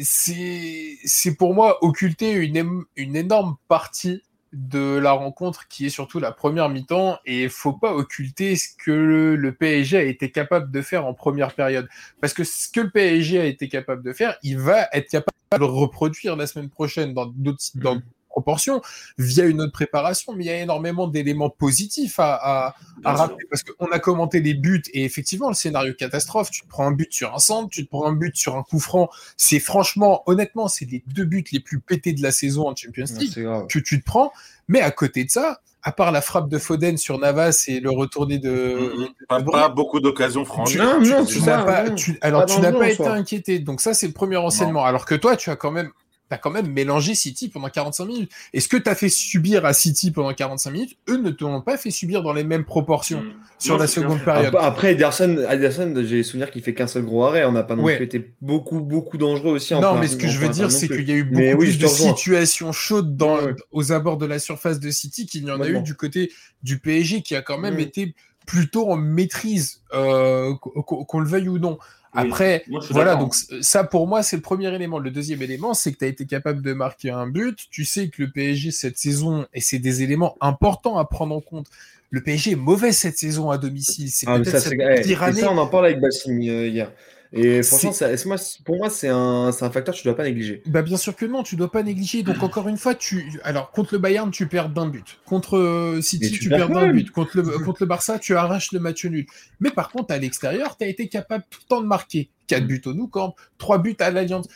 c'est pour moi occulter une, une énorme partie de la rencontre qui est surtout la première mi-temps et faut pas occulter ce que le, PSG a été capable de faire en première période. Parce que ce que le PSG a été capable de faire il va être capable de le reproduire la semaine prochaine dans d'autres dans proportion via une autre préparation, mais il y a énormément d'éléments positifs à, à, rappeler parce qu'on a commenté les buts et effectivement le scénario catastrophe. Tu te prends un but sur un centre, tu te prends un but sur un coup franc. C'est franchement, honnêtement, c'est les deux buts les plus pétés de la saison en Champions League que tu te prends. Mais à côté de ça, à part la frappe de Foden sur Navas et le retourné de. pas, beaucoup d'occasions franchies. Non, non, tu, n'as pas, alors tu n'as pas été inquiété. Donc ça, c'est le premier renseignement. Alors que toi, tu as quand même tu as quand même mélangé City pendant 45 minutes. Et ce que tu as fait subir à City pendant 45 minutes, eux ne te l'ont pas fait subir dans les mêmes proportions mm. sur la seconde période. Après, Ederson, Ederson j'ai souvenir qu'il fait qu'un seul gros arrêt. On n'a pas non plus été beaucoup, beaucoup dangereux aussi. En non, mais ce que je veux dire, c'est qu'il y a eu beaucoup plus de situations chaudes dans, aux abords de la surface de City qu'il n'y en a eu du côté du PSG qui a quand même été plutôt en maîtrise, euh, qu'on le veuille ou non. Après, voilà, donc ça pour moi, c'est le premier élément. Le deuxième élément, c'est que tu as été capable de marquer un but. Tu sais que le PSG cette saison, et c'est des éléments importants à prendre en compte. Le PSG est mauvais cette saison à domicile. C'est ah, peut-être cette pire année. Ça, on en parle avec Bassim euh, hier. Et franchement, pour moi, c'est un, un, facteur que tu ne dois pas négliger. Bah bien sûr que non, tu ne dois pas négliger. Donc encore une fois, tu, alors contre le Bayern, tu perds d'un but. Contre euh, City, tu, perds d'un but. Contre le, contre le Barça, tu arraches le match nul. Mais par contre, à l'extérieur, tu as été capable tout le temps de marquer. 4 mm. buts au Nou Camp, 3 buts à l'Alliance.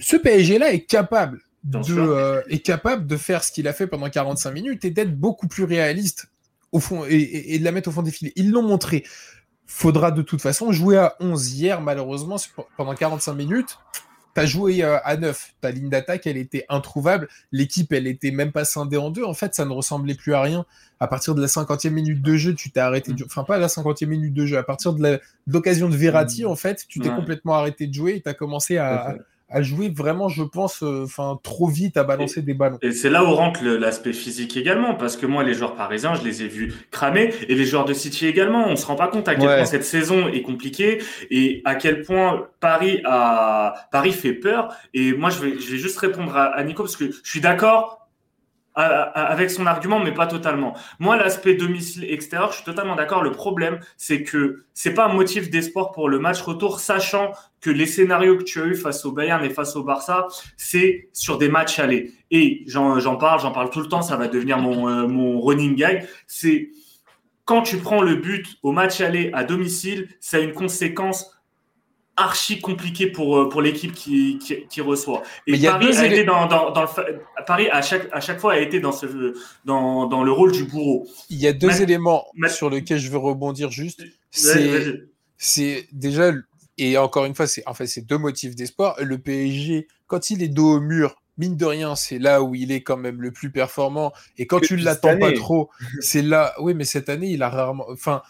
Ce PSG-là est capable de, euh, est capable de faire ce qu'il a fait pendant 45 minutes et d'être beaucoup plus réaliste au fond et, et, de la mettre au fond des filets. Ils l'ont montré faudra de toute façon jouer à 11 hier, malheureusement, pendant 45 minutes. tu as joué euh, à 9, ta ligne d'attaque, elle était introuvable, l'équipe, elle était même pas scindée en deux, en fait, ça ne ressemblait plus à rien. À partir de la 50e minute de jeu, tu t'es arrêté, de... enfin pas à la 50e minute de jeu, à partir de l'occasion de Verratti, mm. en fait, tu t'es complètement arrêté de jouer et tu as commencé à, à jouer vraiment, je pense, euh, enfin trop vite à balancer des ballons. Et c'est là où rentre l'aspect physique également, parce que moi, les joueurs parisiens, je les ai vus cramer, et les joueurs de City également. On se rend pas compte à quel point cette saison est compliquée et à quel point Paris a Paris fait peur. Et moi, je vais, je vais juste répondre à Nico parce que je suis d'accord avec son argument, mais pas totalement. Moi, l'aspect domicile extérieur, je suis totalement d'accord. Le problème, c'est que c'est pas un motif d'espoir pour le match retour, sachant que les scénarios que tu as eu face au Bayern et face au Barça, c'est sur des matchs allés. Et j'en parle, j'en parle tout le temps, ça va devenir mon, euh, mon running gag. C'est quand tu prends le but au match aller à domicile, ça a une conséquence archi compliqué pour, euh, pour l'équipe qui, qui, reçoit. Et Paris a été dans, dans, dans, le, Paris à chaque, à chaque fois a été dans, ce, dans, dans le rôle du bourreau. Il y a deux éléments sur lesquels je veux rebondir juste. C'est déjà, et encore une fois, c'est en fait, c'est deux motifs d'espoir. Le PSG, quand il est dos au mur, mine de rien, c'est là où il est quand même le plus performant. Et quand tu l'attends pas trop, *laughs* c'est là. Oui, mais cette année, il a rarement. Enfin,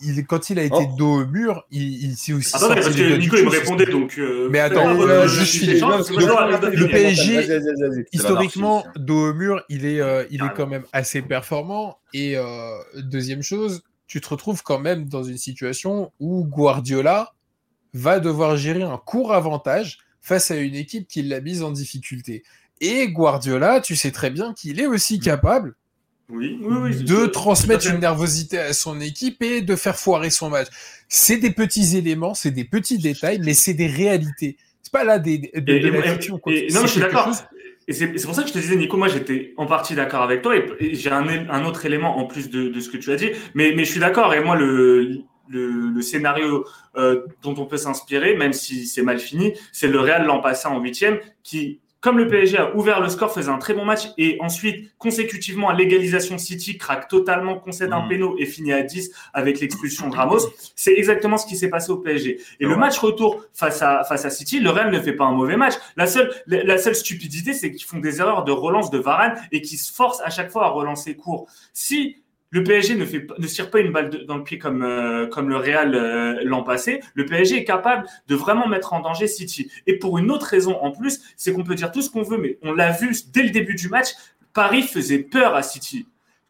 il, quand il a été oh. dos au mur, il, il s'est aussi. Attends, parce que Nico, il me répondait donc. Euh, mais attends, euh, je suis. Le, PSG, historiquement, dos au mur, il est, euh, il est quand même assez performant. Et deuxième chose, tu te retrouves quand même dans une situation où Guardiola va devoir gérer un court avantage face à une équipe qui l'a mise en difficulté. Et Guardiola, tu sais très bien qu'il est aussi capable de transmettre une nervosité à son équipe et de faire foirer son match. C'est des petits éléments, c'est des petits détails, mais c'est des réalités. C'est pas là des, de, et, non, je suis d'accord. Et c'est pour ça que je te disais, Nico, moi j'étais en partie d'accord avec toi et, j'ai un, un, autre élément en plus de, de, ce que tu as dit. Mais, mais je suis d'accord et moi le, le, le scénario euh, dont on peut s'inspirer, même si c'est mal fini, c'est le Real l'an passé en huitième qui comme le PSG a ouvert le score, faisait un très bon match et ensuite, consécutivement à l'égalisation, City craque totalement, concède un mmh. péno et finit à 10 avec l'expulsion de Ramos. C'est exactement ce qui s'est passé au PSG. Et le match retour face à, face à City, le Real ne fait pas un mauvais match. La seule, la seule stupidité, c'est qu'ils font des erreurs de relance de Varane et qu'ils se forcent à chaque fois à relancer court. Si le PSG ne, tire pas une balle dans le pied comme, euh, comme le Real euh, l'an passé. Le PSG est capable de vraiment mettre en danger City. Et pour une autre raison en plus, c'est qu'on peut dire tout ce qu'on veut, mais on l'a vu dès le début du match, Paris faisait peur à City.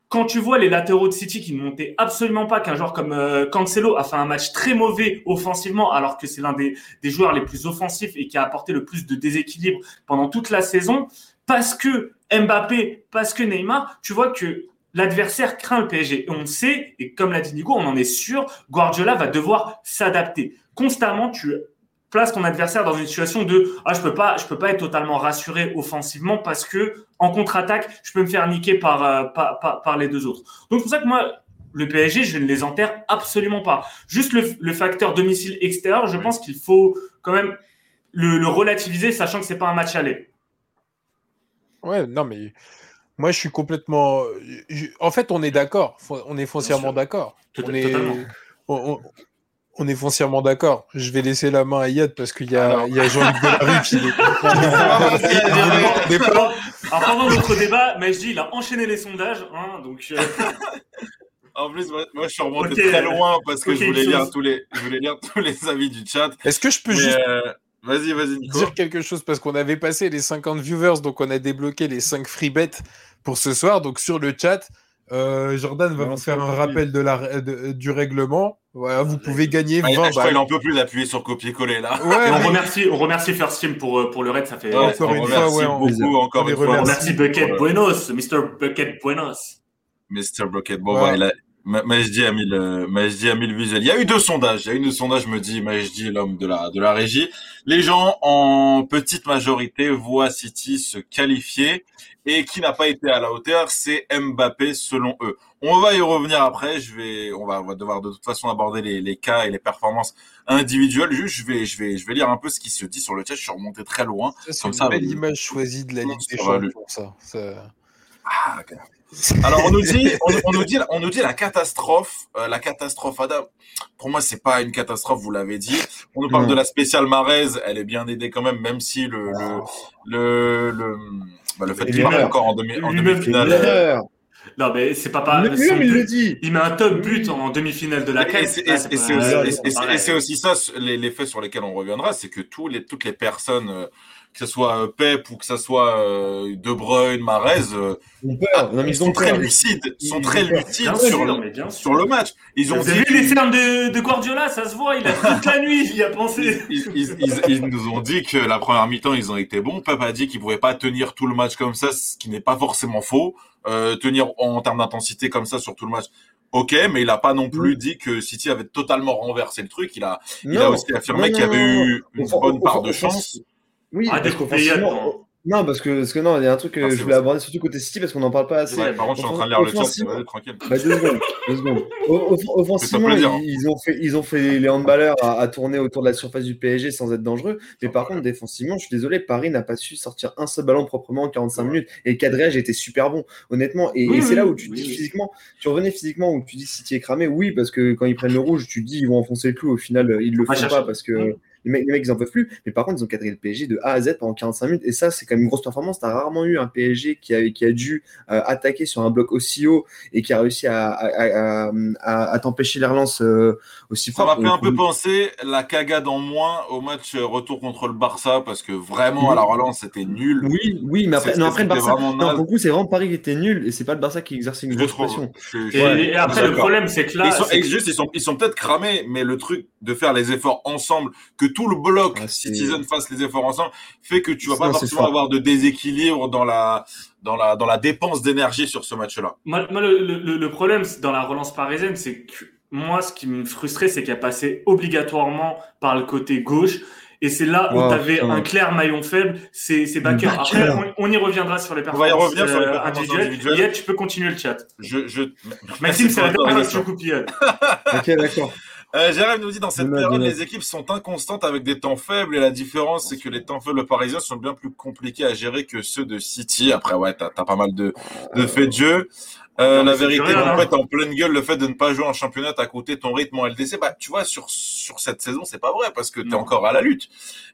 Quand tu vois les latéraux de City qui ne montaient absolument pas, qu'un joueur comme euh, Cancelo a fait un match très mauvais offensivement, alors que c'est l'un des, des joueurs les plus offensifs et qui a apporté le plus de déséquilibre pendant toute la saison, parce que Mbappé, parce que Neymar, tu vois que l'adversaire craint le PSG. Et on sait, et comme l'a dit Nico, on en est sûr, Guardiola va devoir s'adapter. Constamment, tu places ton adversaire dans une situation de ah je peux peux pas être totalement rassuré offensivement parce que en contre-attaque je peux me faire niquer par, euh, par, les deux autres donc c'est pour ça que moi le PSG je ne les enterre absolument pas juste le, facteur domicile extérieur je pense qu'il faut quand même le, le relativiser sachant que c'est pas un match aller ouais non mais moi, je suis complètement. En fait, on est d'accord. On est foncièrement d'accord. On est... On, est foncièrement d'accord. Je vais laisser la main à Yad parce qu'il y a, a Jean-Luc Delarue qui *laughs* est. Alors, pendant notre débat, Majdi, il a enchaîné les sondages. Hein, donc, euh, *laughs* En plus, moi, je suis remonté très loin parce que je, voulais lire tous les, je voulais lire tous les avis du chat. Est-ce que je peux juste. Euh, vas-y, vas-y, Dire quelque chose parce qu'on avait passé les 50 viewers, donc on a débloqué les 5 free bets pour ce soir. Donc sur le chat, euh, Jordan va vous faire un rappel de la, du règlement. Voilà, vous pouvez gagner 20 ah, Je crois qu'il en peut plus d'appuyer sur copier-coller là. on, remercie, on remercie First Team pour, euh, pour le raid, ça fait. encore une fois, ouais, beaucoup, encore une fois. Merci Bucket Buenos, Mr. Bucket Buenos. Mr. Bucket, bon, ouais. il Majdi a mis le, Majdi a mis le visuel. Il y a eu deux sondages. Il y a eu deux sondages, me dit Majdi, l'homme de la, de la régie. Les gens, en petite majorité, voient City se qualifier. Et qui n'a pas été à la hauteur, c'est Mbappé, selon eux. On va y revenir après. Je vais, on va, devoir de toute façon aborder les, les, cas et les performances individuelles. Juste, je vais, je vais, je vais lire un peu ce qui se dit sur le chat. Je suis remonté très loin. C'est une belle image choisie de la Ligue des Champions pour ça. Ah, Alors on nous dit, on, nous dit, on nous dit la catastrophe, euh, la catastrophe Adam. Pour moi, c'est pas une catastrophe, vous l'avez dit. On nous parle de la spéciale Marez, elle est bien aidée quand même, même si le le le, bah, le, fait qu'il marque encore en demi en demi-finale. Non, mais c'est pas pas. il le dit. Il met un top but en demi-finale de la caisse. Et c'est aussi, ça, les, faits sur lesquels on reviendra, c'est que tous les, toutes les personnes, euh, que ce soit euh, Pep ou que ce soit euh, De Bruyne, Marez, ils sont très lucides, sont très lucides sur, le, sur le match. Ils ont Vous vu les fermes de, de, Guardiola, ça se voit, il a toute la nuit, il y a pensé. Ils, nous ont dit que la première mi-temps, ils ont été bons. Pep a dit qu'ils pouvaient pas tenir tout le match comme ça, ce qui n'est pas forcément faux. Euh, tenir en, termes d'intensité comme ça sur tout le match. Ok, mais il a pas non plus mm. dit que City avait totalement renversé le truc. Il a, il a aussi affirmé qu'il y avait eu une bonne part de chance. Oui, ah, parce non, parce que, parce que non, il y a un truc que ah, je voulais aborder surtout côté City parce qu'on n'en parle pas assez. Ouais, par contre, je suis en train de lire le chat, tranquille. Bah, deux secondes. Deux secondes. *laughs* offensivement, ils, ont fait, ils ont fait les handballeurs à, à, tourner autour de la surface du PSG sans être dangereux. Mais par contre, défensivement, je suis désolé, Paris n'a pas su sortir un seul ballon proprement en 45 minutes. Et le quadrillage était super bon, honnêtement. Et, c'est là où tu dis physiquement, tu revenais physiquement où tu dis City est cramé. Oui, parce que quand ils prennent le rouge, tu dis ils vont enfoncer le clou. Au final, ils le font pas parce que les mecs, les mecs, ils en peuvent plus. Mais par contre, ils ont cadré le PSG de A à Z pendant 45 minutes. Et ça, c'est quand même une grosse performance. Tu as rarement eu un PSG qui a, qui a dû euh, attaquer sur un bloc aussi haut et qui a réussi à, à, à, t'empêcher les relances euh, aussi fort. Ça m'a fait un peu penser la cagade en moins au match euh, retour contre le Barça parce que vraiment, à la relance, c'était nul. Oui, oui, mais après, non, après le Barça, non, pour le coup, c'est vraiment Paris qui était nul et c'est pas le Barça qui exerçait une grosse pression. Et, après, le problème, c'est que là. Ils sont, juste, ils sont, ils sont peut-être cramés, mais le truc de faire les efforts ensemble, que tout le bloc ah, Citizen fasse les efforts ensemble, fait que tu vas pas forcément avoir de déséquilibre dans la dans la dans la dépense d'énergie sur ce match-là. Moi, le, problème dans la relance parisienne, c'est que moi, ce qui me frustrait, c'est qu'elle passait obligatoirement par le côté gauche. Et c'est là où tu avais un clair maillon faible, c'est Bakker. Après, on, y reviendra sur les performances, on va y revenir sur les euh, individuelles. tu peux continuer le chat. Je, je... Maxime, c'est la dernière question *laughs* ok, d'accord. Euh, Jérém nous dit dans cette période, les équipes sont inconstantes avec des temps faibles et la différence, c'est que les temps faibles parisiens sont bien plus compliqués à gérer que ceux de City. Après, ouais, t'as as pas mal de, de faits de jeu. Euh, la vérité, en fait, en pleine gueule, le fait de ne pas jouer en championnat à côté ton rythme en LDC, bah, tu vois, sur, sur cette saison, c'est pas vrai parce que tu es encore à la lutte.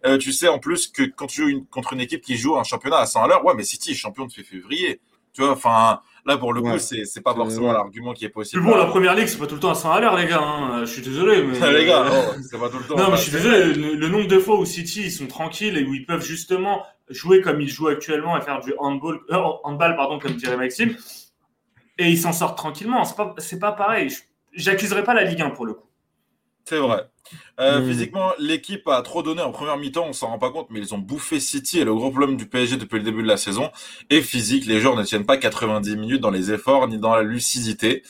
Euh, tu sais, en plus, que quand tu joues une, contre une équipe qui joue un championnat à 100 à l'heure, ouais, mais City est champion depuis février. Tu vois, enfin, Là, pour le coup, c'est, c'est pas forcément l'argument qui est possible. Mais bon, la première ligue, c'est pas tout le temps à 100 à l'heure, les gars. Hein. Je suis désolé. Mais... *laughs* les gars, c'est pas tout le temps. Non, mais je suis désolé. Le, nombre de fois où City, ils sont tranquilles et où ils peuvent justement jouer comme ils jouent actuellement et faire du handball, euh, handball pardon, comme dirait Maxime, et ils s'en sortent tranquillement. C'est pas, c'est pas pareil. J'accuserai pas la Ligue 1 pour le coup. C'est vrai. Euh, mmh. Physiquement, l'équipe a trop donné en première mi-temps, on s'en rend pas compte, mais ils ont bouffé City et le gros problème du PSG depuis le début de la saison est physique. Les joueurs ne tiennent pas 90 minutes dans les efforts ni dans la lucidité.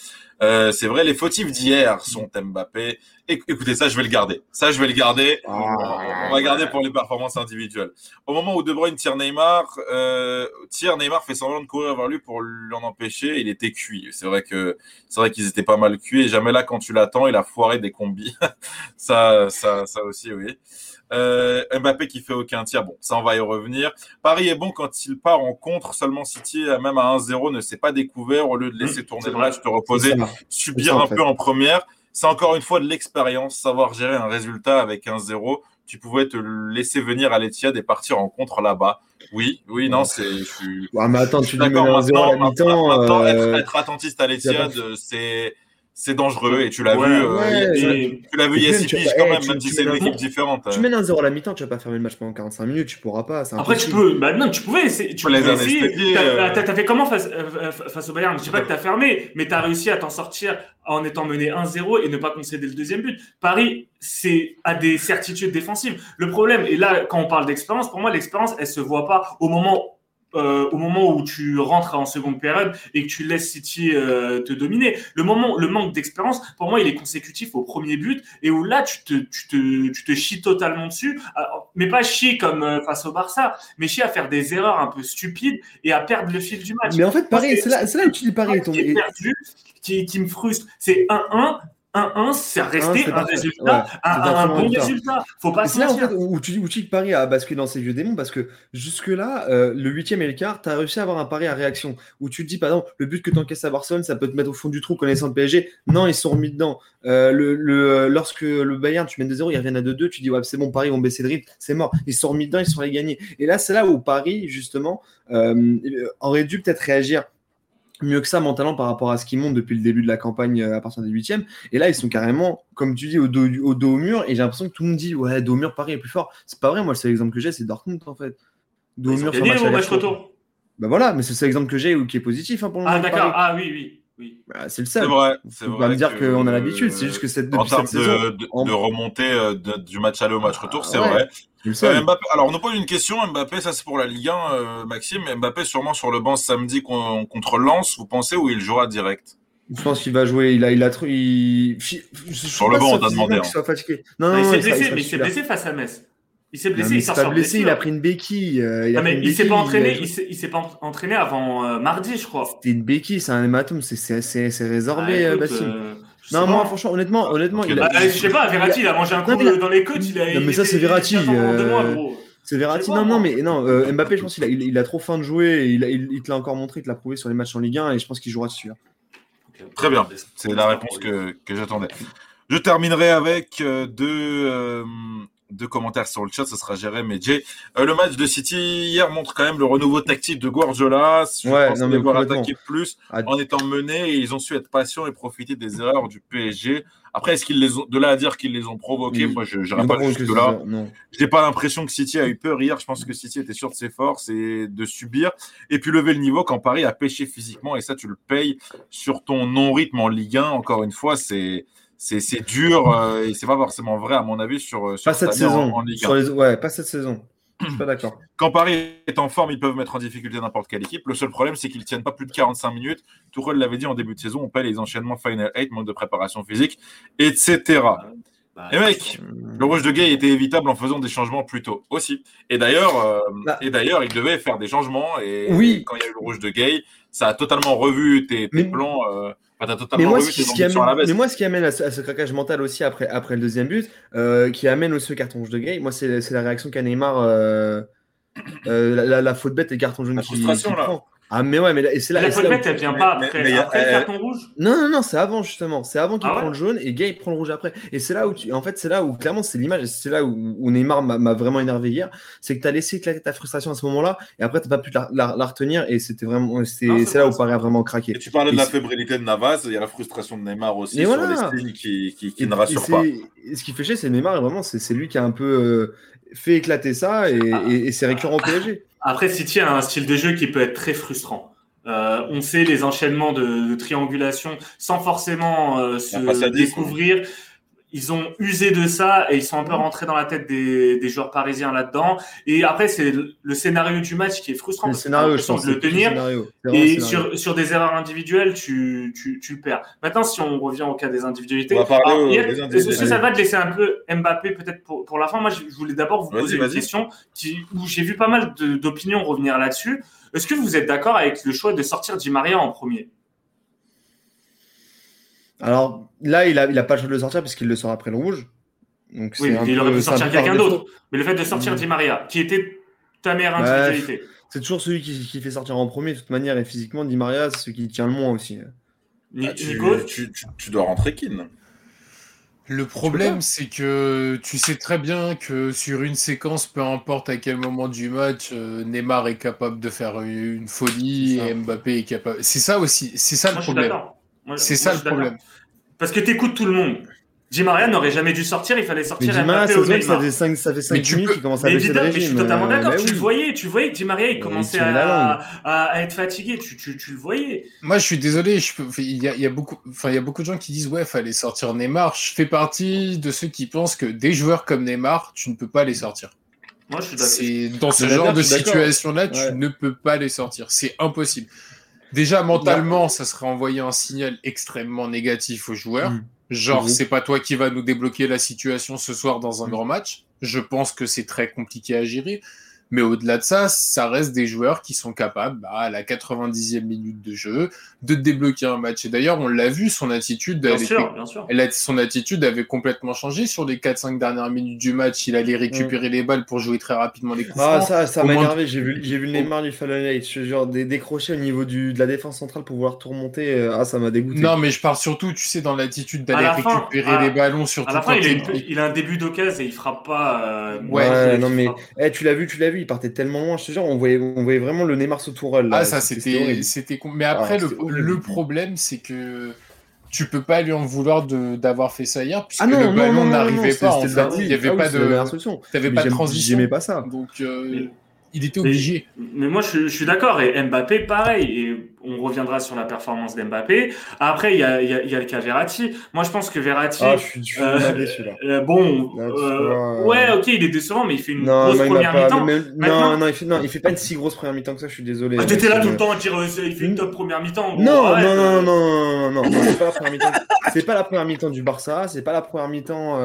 Euh, c'est vrai, les fautifs d'hier sont Mbappé. Écoutez, ça, je vais le garder. Ça, je vais le garder. Ah. On va garder pour les performances individuelles. Au moment où De Bruyne tire Neymar, euh, tire Neymar fait semblant de courir vers lui pour l'en empêcher. Il était cuit. C'est vrai que c'est vrai qu'ils étaient pas mal cuits. Et jamais là, quand tu l'attends, il a foiré des combis. *laughs* ça, ça, ça aussi, oui. Euh, Mbappé qui fait aucun tir, bon, ça on va y revenir. Paris est bon quand il part en contre, seulement City, même à 1-0, ne s'est pas découvert au lieu de laisser mmh, tourner le match, te reposer, subir un peu en première. C'est encore une fois de l'expérience, savoir gérer un résultat avec 1-0. Tu pouvais te laisser venir à l'Etihad et partir en contre là-bas. Oui, oui, non, c'est. mais attends, tu dis 1-0 à la mi-temps. être, être, attentiste à l'Etihad, c'est c'est dangereux et tu l'as vu, euh, tu, l'as vu il y a 6 piges quand même, même si c'est une équipe différente. Tu mènes un 0 à la mi-temps, tu vas pas fermer le match pendant 45 minutes, tu pourras pas. Après, tu peux, bah non, tu pouvais essayer. Tu les essayer. Euh. T'as fait comment face, euh, face au Bayern? Je sais pas que t'as fermé, mais t'as réussi à t'en sortir en étant mené 1-0 et ne pas concéder le deuxième but. Paris, c'est à des certitudes défensives. Le problème, et là, quand on parle d'expérience, pour moi, l'expérience, elle se voit pas au moment euh, au moment où tu rentres en seconde période et que tu laisses City euh, te dominer. Le moment, le manque d'expérience, pour moi, il est consécutif au premier but et où là, tu te, tu te, tu te chies totalement dessus, mais pas chier comme euh, face au Barça, mais chier à faire des erreurs un peu stupides et à perdre le fil du match. Mais en fait, Paris, c'est là, là, où tu dis tombé. Qui, qui, qui me frustre, c'est 1-1 1-1, c'est resté un, résultat, un, bon résultat. Faut pas se là, en fait, où, tu, où tu Paris a basculé dans ses vieux démons parce que jusque-là, euh, le huitième et le quart, tu as réussi à avoir un pari à réaction où tu te dis, par exemple, le but que tu encaisses à Barcelone, ça peut te mettre au fond du trou connaissant le PSG. Non, ils sont remis dedans. Euh, le, le, lorsque le Bayern, tu mènes de 0 ils reviennent à 2-2, tu dis, ouais, c'est bon, Paris vont baisser de rythme, c'est mort. Ils sont remis dedans, ils sont allés gagner. Et là, c'est là où Paris, justement, euh, aurait dû peut-être réagir mieux que ça mentalement par rapport à ce qu'ils montent depuis le début de la campagne euh, à partir des huitièmes. Et là, ils sont carrément, comme tu dis, au dos, au, dos au mur. Et j'ai l'impression que tout le monde dit ouais, dos au mur, Paris est plus fort. C'est pas vrai. Moi, c'est l'exemple que j'ai, c'est Dortmund en fait. Dos au mur sur match, retour. Bah voilà, mais c'est l'exemple que j'ai qui est positif hein, pour le Ah d'accord. Ah oui, oui. Oui. Bah, c'est le seul. C'est vrai. C'est vrai. me dire qu'on a l'habitude. C'est juste que cette, depuis en termes de, de, remonter euh, du match aller au match retour, ah c'est vrai. Euh, Mbappé, alors on nous pose une question, Mbappé, ça c'est pour la Ligue 1, euh, Maxime. Mbappé sûrement sur le banc samedi contre Lens, vous pensez, ou il jouera direct? Je pense qu'il va jouer. Il a, il a, il... sur le banc, on t'a demandé. Hein. Non, non, il s'est blessé, mais il s'est blessé face à Metz. Il s'est blessé, il s'est pas blessé, il a pris une béquille. Euh, il, mais il s'est pas entraîné, il s'est pas entraîné avant mardi, je crois. C'était une béquille, c'est un hématome, c'est résorbé, ah, Bastien. Non, moi, franchement, honnêtement, honnêtement, il a... bah, je sais pas, Verratti, il a mangé un coup dans les côtes. Il a, non, mais ça, c'est Verratti. Euh... C'est Verratti. Non, non, mais non, euh, Mbappé, je pense qu'il a, il, a trop faim de jouer. Il, il, te l'a encore montré, il te l'a prouvé sur les matchs en Ligue 1 et je pense qu'il jouera dessus. Hein. Très bien, c'est la réponse que, que j'attendais. Je terminerai avec euh, deux, deux commentaires sur le chat, ce sera Jérém et Jay. Euh, le match de City hier montre quand même le renouveau tactique de Guardiola. Je ouais, pense non, voir attaquer plus ah, en étant mené et ils ont su être patients et profiter des erreurs du PSG. Après, est-ce qu'ils les ont de là à dire qu'ils les ont provoqués Moi, je n'irai pas jusque là. Je n'ai pas l'impression que City a eu peur hier. Je pense que City était sûr de ses forces et de subir et puis lever le niveau quand Paris a pêché physiquement et ça, tu le payes sur ton non-rythme en Ligue 1. Encore une fois, c'est c'est dur euh, et c'est pas forcément vrai à mon avis sur, euh, sur pas cette saison. Ouais, pas cette saison. Je suis pas d'accord. *clears throat* Quand Paris est en forme, ils peuvent mettre en difficulté n'importe quelle équipe. Le seul problème, c'est qu'ils tiennent pas plus de 45 minutes. Tourelle l'avait dit en début de saison, on paie les enchaînements Final 8, manque de préparation physique, etc. Bah, et mec, le rouge de Gay était évitable en faisant des changements plus tôt aussi. Et d'ailleurs, euh, bah. et d'ailleurs, il devait faire des changements. Et oui. quand il y a eu le rouge de Gay, ça a totalement revu tes, plans mais, moi, ce qui, amène, mais moi, ce qui amène à ce, craquage mental aussi après, après le deuxième but, euh, qui amène aussi au carton rouge de Gay, moi, c'est la réaction qu'a Neymar, euh, euh, la, faute bête et le carton jaune qui, qui prend. Ah, mais ouais, mais là, et c'est là. La faute bête, elle vient pas après, le carton rouge Non, non, non, c'est avant, justement. C'est avant qu'il ah prend le jaune et Gay prend le rouge après. Et c'est là où, tu... en fait, c'est là où, clairement, c'est l'image, c'est là où, Neymar m'a vraiment énervé hier. C'est que tu as laissé éclater ta frustration à ce moment-là et après, tu pas pu la, retenir et c'était vraiment, c'est là où Paris a vraiment craqué. Et tu parlais de la fébrilité de Navas, il y a la frustration de Neymar aussi sur voilà. les qui, qui, qui ne rassure pas. Ce qui fait chier, c'est Neymar, vraiment, c'est lui qui a un peu euh, fait éclater ça et, ah. et c'est récurrent au PSG. Après, City a un style de jeu qui peut être très frustrant. Euh, on sait les enchaînements de, de triangulation sans forcément euh, se découvrir. Ils ont usé de ça et ils sont un peu mmh. rentrés dans la tête des, des joueurs parisiens là-dedans. Et après, c'est le scénario du match qui est frustrant. Le scénario, je pense. De le tenir. Et sur, sur des erreurs individuelles, tu, tu, tu, le perds. Maintenant, si on revient au cas des individualités. On va parler des individualités. Ça va te laisser un peu Mbappé peut-être pour, pour la fin? Moi, je voulais d'abord vous poser une question qui, où j'ai vu pas mal d'opinions revenir là-dessus. Est-ce que vous êtes d'accord avec le choix de sortir Di Maria en premier? Alors là, il n'a il a pas le choix de le sortir puisqu'il le sort après le rouge. Donc, oui, il aurait pu sortir quelqu'un d'autre. Mais le fait de sortir mmh. Di Maria, qui était ta meilleure individualité. c'est toujours celui qui, fait sortir en premier de toute manière. Et physiquement, Di Maria, c'est celui qui tient le moins aussi. Ah, tu, tu, dois rentrer Kin. Le problème, c'est que tu sais très bien que sur une séquence, peu importe à quel moment du match, euh, Neymar est capable de faire une folie et Mbappé est capable. C'est ça aussi, c'est ça le problème. C'est ça le problème. Parce que tu écoutes tout le monde. Di Maria n'aurait jamais dû sortir, il fallait sortir. Mais Maria, ça, fait 5, ça fait 5 minutes qu'il commence à baisser le régime. Mais je suis totalement d'accord, euh, tu le voyais, tu voyais que Maria, il commençait à, à, être fatigué, tu, tu, tu, le voyais. Moi, je suis désolé, je peux, il, y a, il, y a beaucoup, enfin, il y a beaucoup de gens qui disent, ouais, fallait sortir Neymar. Je fais partie de ceux qui pensent que des joueurs comme Neymar, tu ne peux pas les sortir. Moi, je suis d'accord. Dans ce genre de situation-là, tu ne peux pas les sortir. C'est impossible. Déjà, mentalement, ça serait envoyer un signal extrêmement négatif aux joueurs. Mm. Genre, c'est pas toi qui va nous débloquer la situation ce soir dans un mm. grand match. Je pense que c'est très compliqué à gérer. Mais au-delà de ça, ça reste des joueurs qui sont capables, bah, à la 90e minute de jeu, de débloquer un match. Et d'ailleurs, on l'a vu, son attitude, bien sûr, bien sûr. son attitude avait complètement changé sur les 4-5 dernières minutes du match. Il allait récupérer les balles pour jouer très rapidement les coups Ah, ça, ça m'a énervé. J'ai vu, j'ai vu Neymar du Fallon genre des décrochés au niveau du, de la défense centrale pour vouloir tout remonter. Euh, ah, ça m'a dégoûté. Non, mais je parle surtout, tu sais, dans l'attitude d'aller récupérer les ballons. Surtout à la fin, il a, un début d'occasion et il frappe pas. Euh, ouais, non, mais eh, tu l'as vu, tu l'as vu, il partait tellement loin. Je te jure, on voyait, on voyait vraiment le Neymar sous Tourelle. Ah, ça, c'était. c'était Mais après, ah, le, le problème, c'est que tu peux pas lui en vouloir d'avoir fait ça hier puisque ah non, le ballon n'arrivait pas en fait. Il n'y avait ah pas de, t'avais pas de transition. J'aimais pas ça. Donc euh, il était obligé. Mais, moi, je, suis d'accord. Et Mbappé, pareil. Et on reviendra sur la performance d'Mbappé. Après, il y a, y, a, y a, le cas Verratti. Moi, je pense que Verratti. Ah, je suis, je euh, euh, bon, euh, ouais, ok, il est décevant, mais il fait une grosse première mi-temps. Non, non, il fait, non, il fait pas une si grosse première mi-temps que ça. Je suis désolé. Ah, T'étais là tout le temps à dire il fait une top première mi-temps. Non, non, non, non, non, non, non, c'est pas la première mi-temps. C'est pas la première mi-temps du Barça. C'est pas la première mi-temps.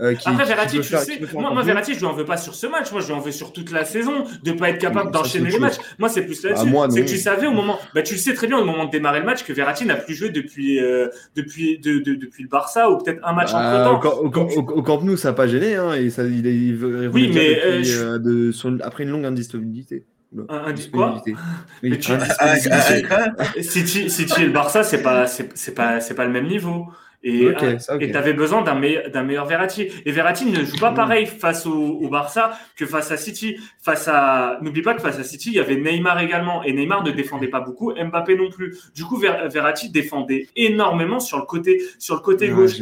Euh, Après, Verratti, tu sais, moi, moi Verratti, je lui en veux pas sur ce match. Moi, je lui en veux sur toute la saison de pas être capable d'enchaîner les matchs. Moi, c'est plus là-dessus. Ah, c'est que tu savais au moment, bah, tu le sais très bien au moment de démarrer le match que Verratti n'a plus joué depuis, euh, depuis, de, de, depuis le Barça ou peut-être un match en bah, temps. Au, au, Camp Nou, ça n'a pas gêné. Hein, et ça, il, il, oui, mais depuis, euh, euh, de, son, après une longue indisponibilité. Un, quoi mais tu, City, City et le Barça, c'est pas, c'est pas, c'est pas le même niveau. Et tu avais besoin d'un meilleur, meilleur Verratti. Et Verratti ne joue pas pareil face au, Barça que face à City. Face à, n'oublie pas que face à City, il y avait Neymar également. Et Neymar ne défendait pas beaucoup, Mbappé non plus. Du coup, Verratti défendait énormément sur le côté, sur le côté gauche.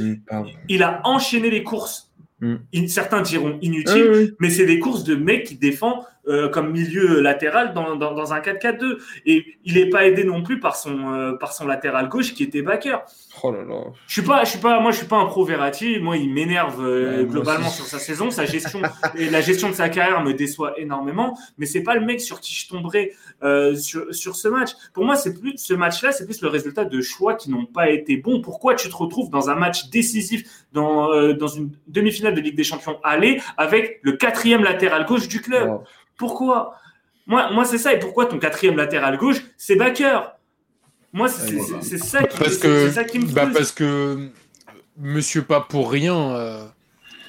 Il a enchaîné les courses. Mm. Certains diront inutiles, mais c'est des courses de mecs qui défendent euh, comme milieu latéral dans, dans, dans un 4-4-2. Et il n'est pas aidé non plus par son, euh, par son latéral gauche qui était backer. Oh là là. Je suis pas, je suis pas, moi je suis pas un pro Verratti. Moi, il m'énerve euh, globalement sur sa saison, sa gestion *laughs* et la gestion de sa carrière me déçoit énormément. Mais c'est pas le mec sur qui je tomberai sur, sur ce match. Pour moi, c'est plus ce match-là, c'est plus le résultat de choix qui n'ont pas été bons. Pourquoi tu te retrouves dans un match décisif, dans, dans une demi-finale de Ligue des Champions aller avec le quatrième latéral gauche du club? Pourquoi? Moi, moi c'est ça. Et pourquoi ton quatrième latéral gauche, c'est Backer Moi, c'est ça, ça qui me bah Parce que Monsieur Pas pour rien euh,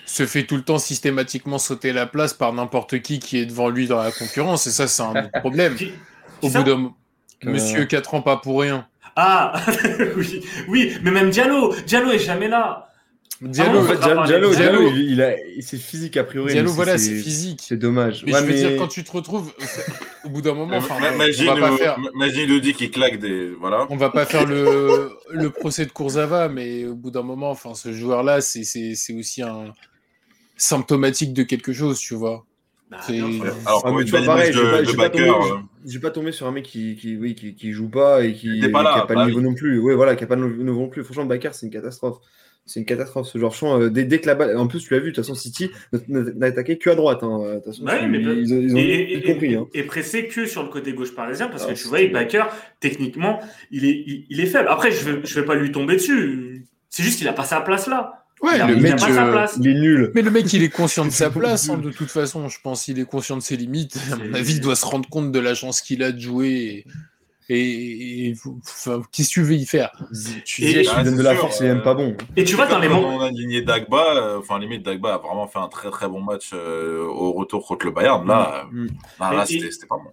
se fait tout le temps systématiquement sauter la place par n'importe qui qui est devant lui dans la concurrence. Et ça, c'est un problème. Au bout d'un Monsieur 4 ans pas pour rien. Ah *laughs* oui, oui, mais même Diallo, Diallo est jamais là. Diallo, ah Diallo, Diallo, il, a, c'est physique a priori. Diallo, voilà, c'est physique. C'est dommage. Mais je veux dire, quand tu te retrouves, *laughs* au bout d'un moment, enfin, imagine, on va pas faire. Imagine qu'il claque des, voilà. On va pas faire le, le procès de Kurzawa, mais au bout d'un moment, enfin, ce joueur-là, c'est, c'est, c'est aussi un symptomatique de quelque chose, tu vois. Bah, Alors, ah, tu vois, pareil, je vais pas, pas, euh, pas, tomber sur un mec qui, qui, oui, qui, qui joue pas et qui n'a pas, pas, le niveau non plus. Oui, voilà, qui a pas le niveau non plus. Franchement, Bakker, c'est une catastrophe. C'est une catastrophe ce genre champ. Euh, dès, dès, que la balle. En plus, tu l'as vu, de toute façon, City n'a attaqué que à droite. Hein. Façon, mais ils, ont, et, compris. Hein. Et pressé que sur le côté gauche parisien, parce que tu vois, Baker, techniquement, il est, il, est faible. Après, je ne vais, je vais pas lui tomber dessus. C'est juste qu'il a pas sa place là. Ouais, le mec, euh, il est nul. Mais le mec, il est conscient de sa *laughs* place, hein, de toute façon. Je pense qu'il est conscient de ses limites. À mon avis, il doit se rendre compte de la chance qu'il a de jouer. Et et, qu'est-ce que tu veux y faire? Tu dis, je lui donne de la force, il n'est même pas bon. Et tu vois, dans les moments. On a aligné Dagba, euh, enfin, limite, Dagba a vraiment fait un très très bon match euh, au retour contre le Bayern. Là, mm. euh, là, c'était pas bon.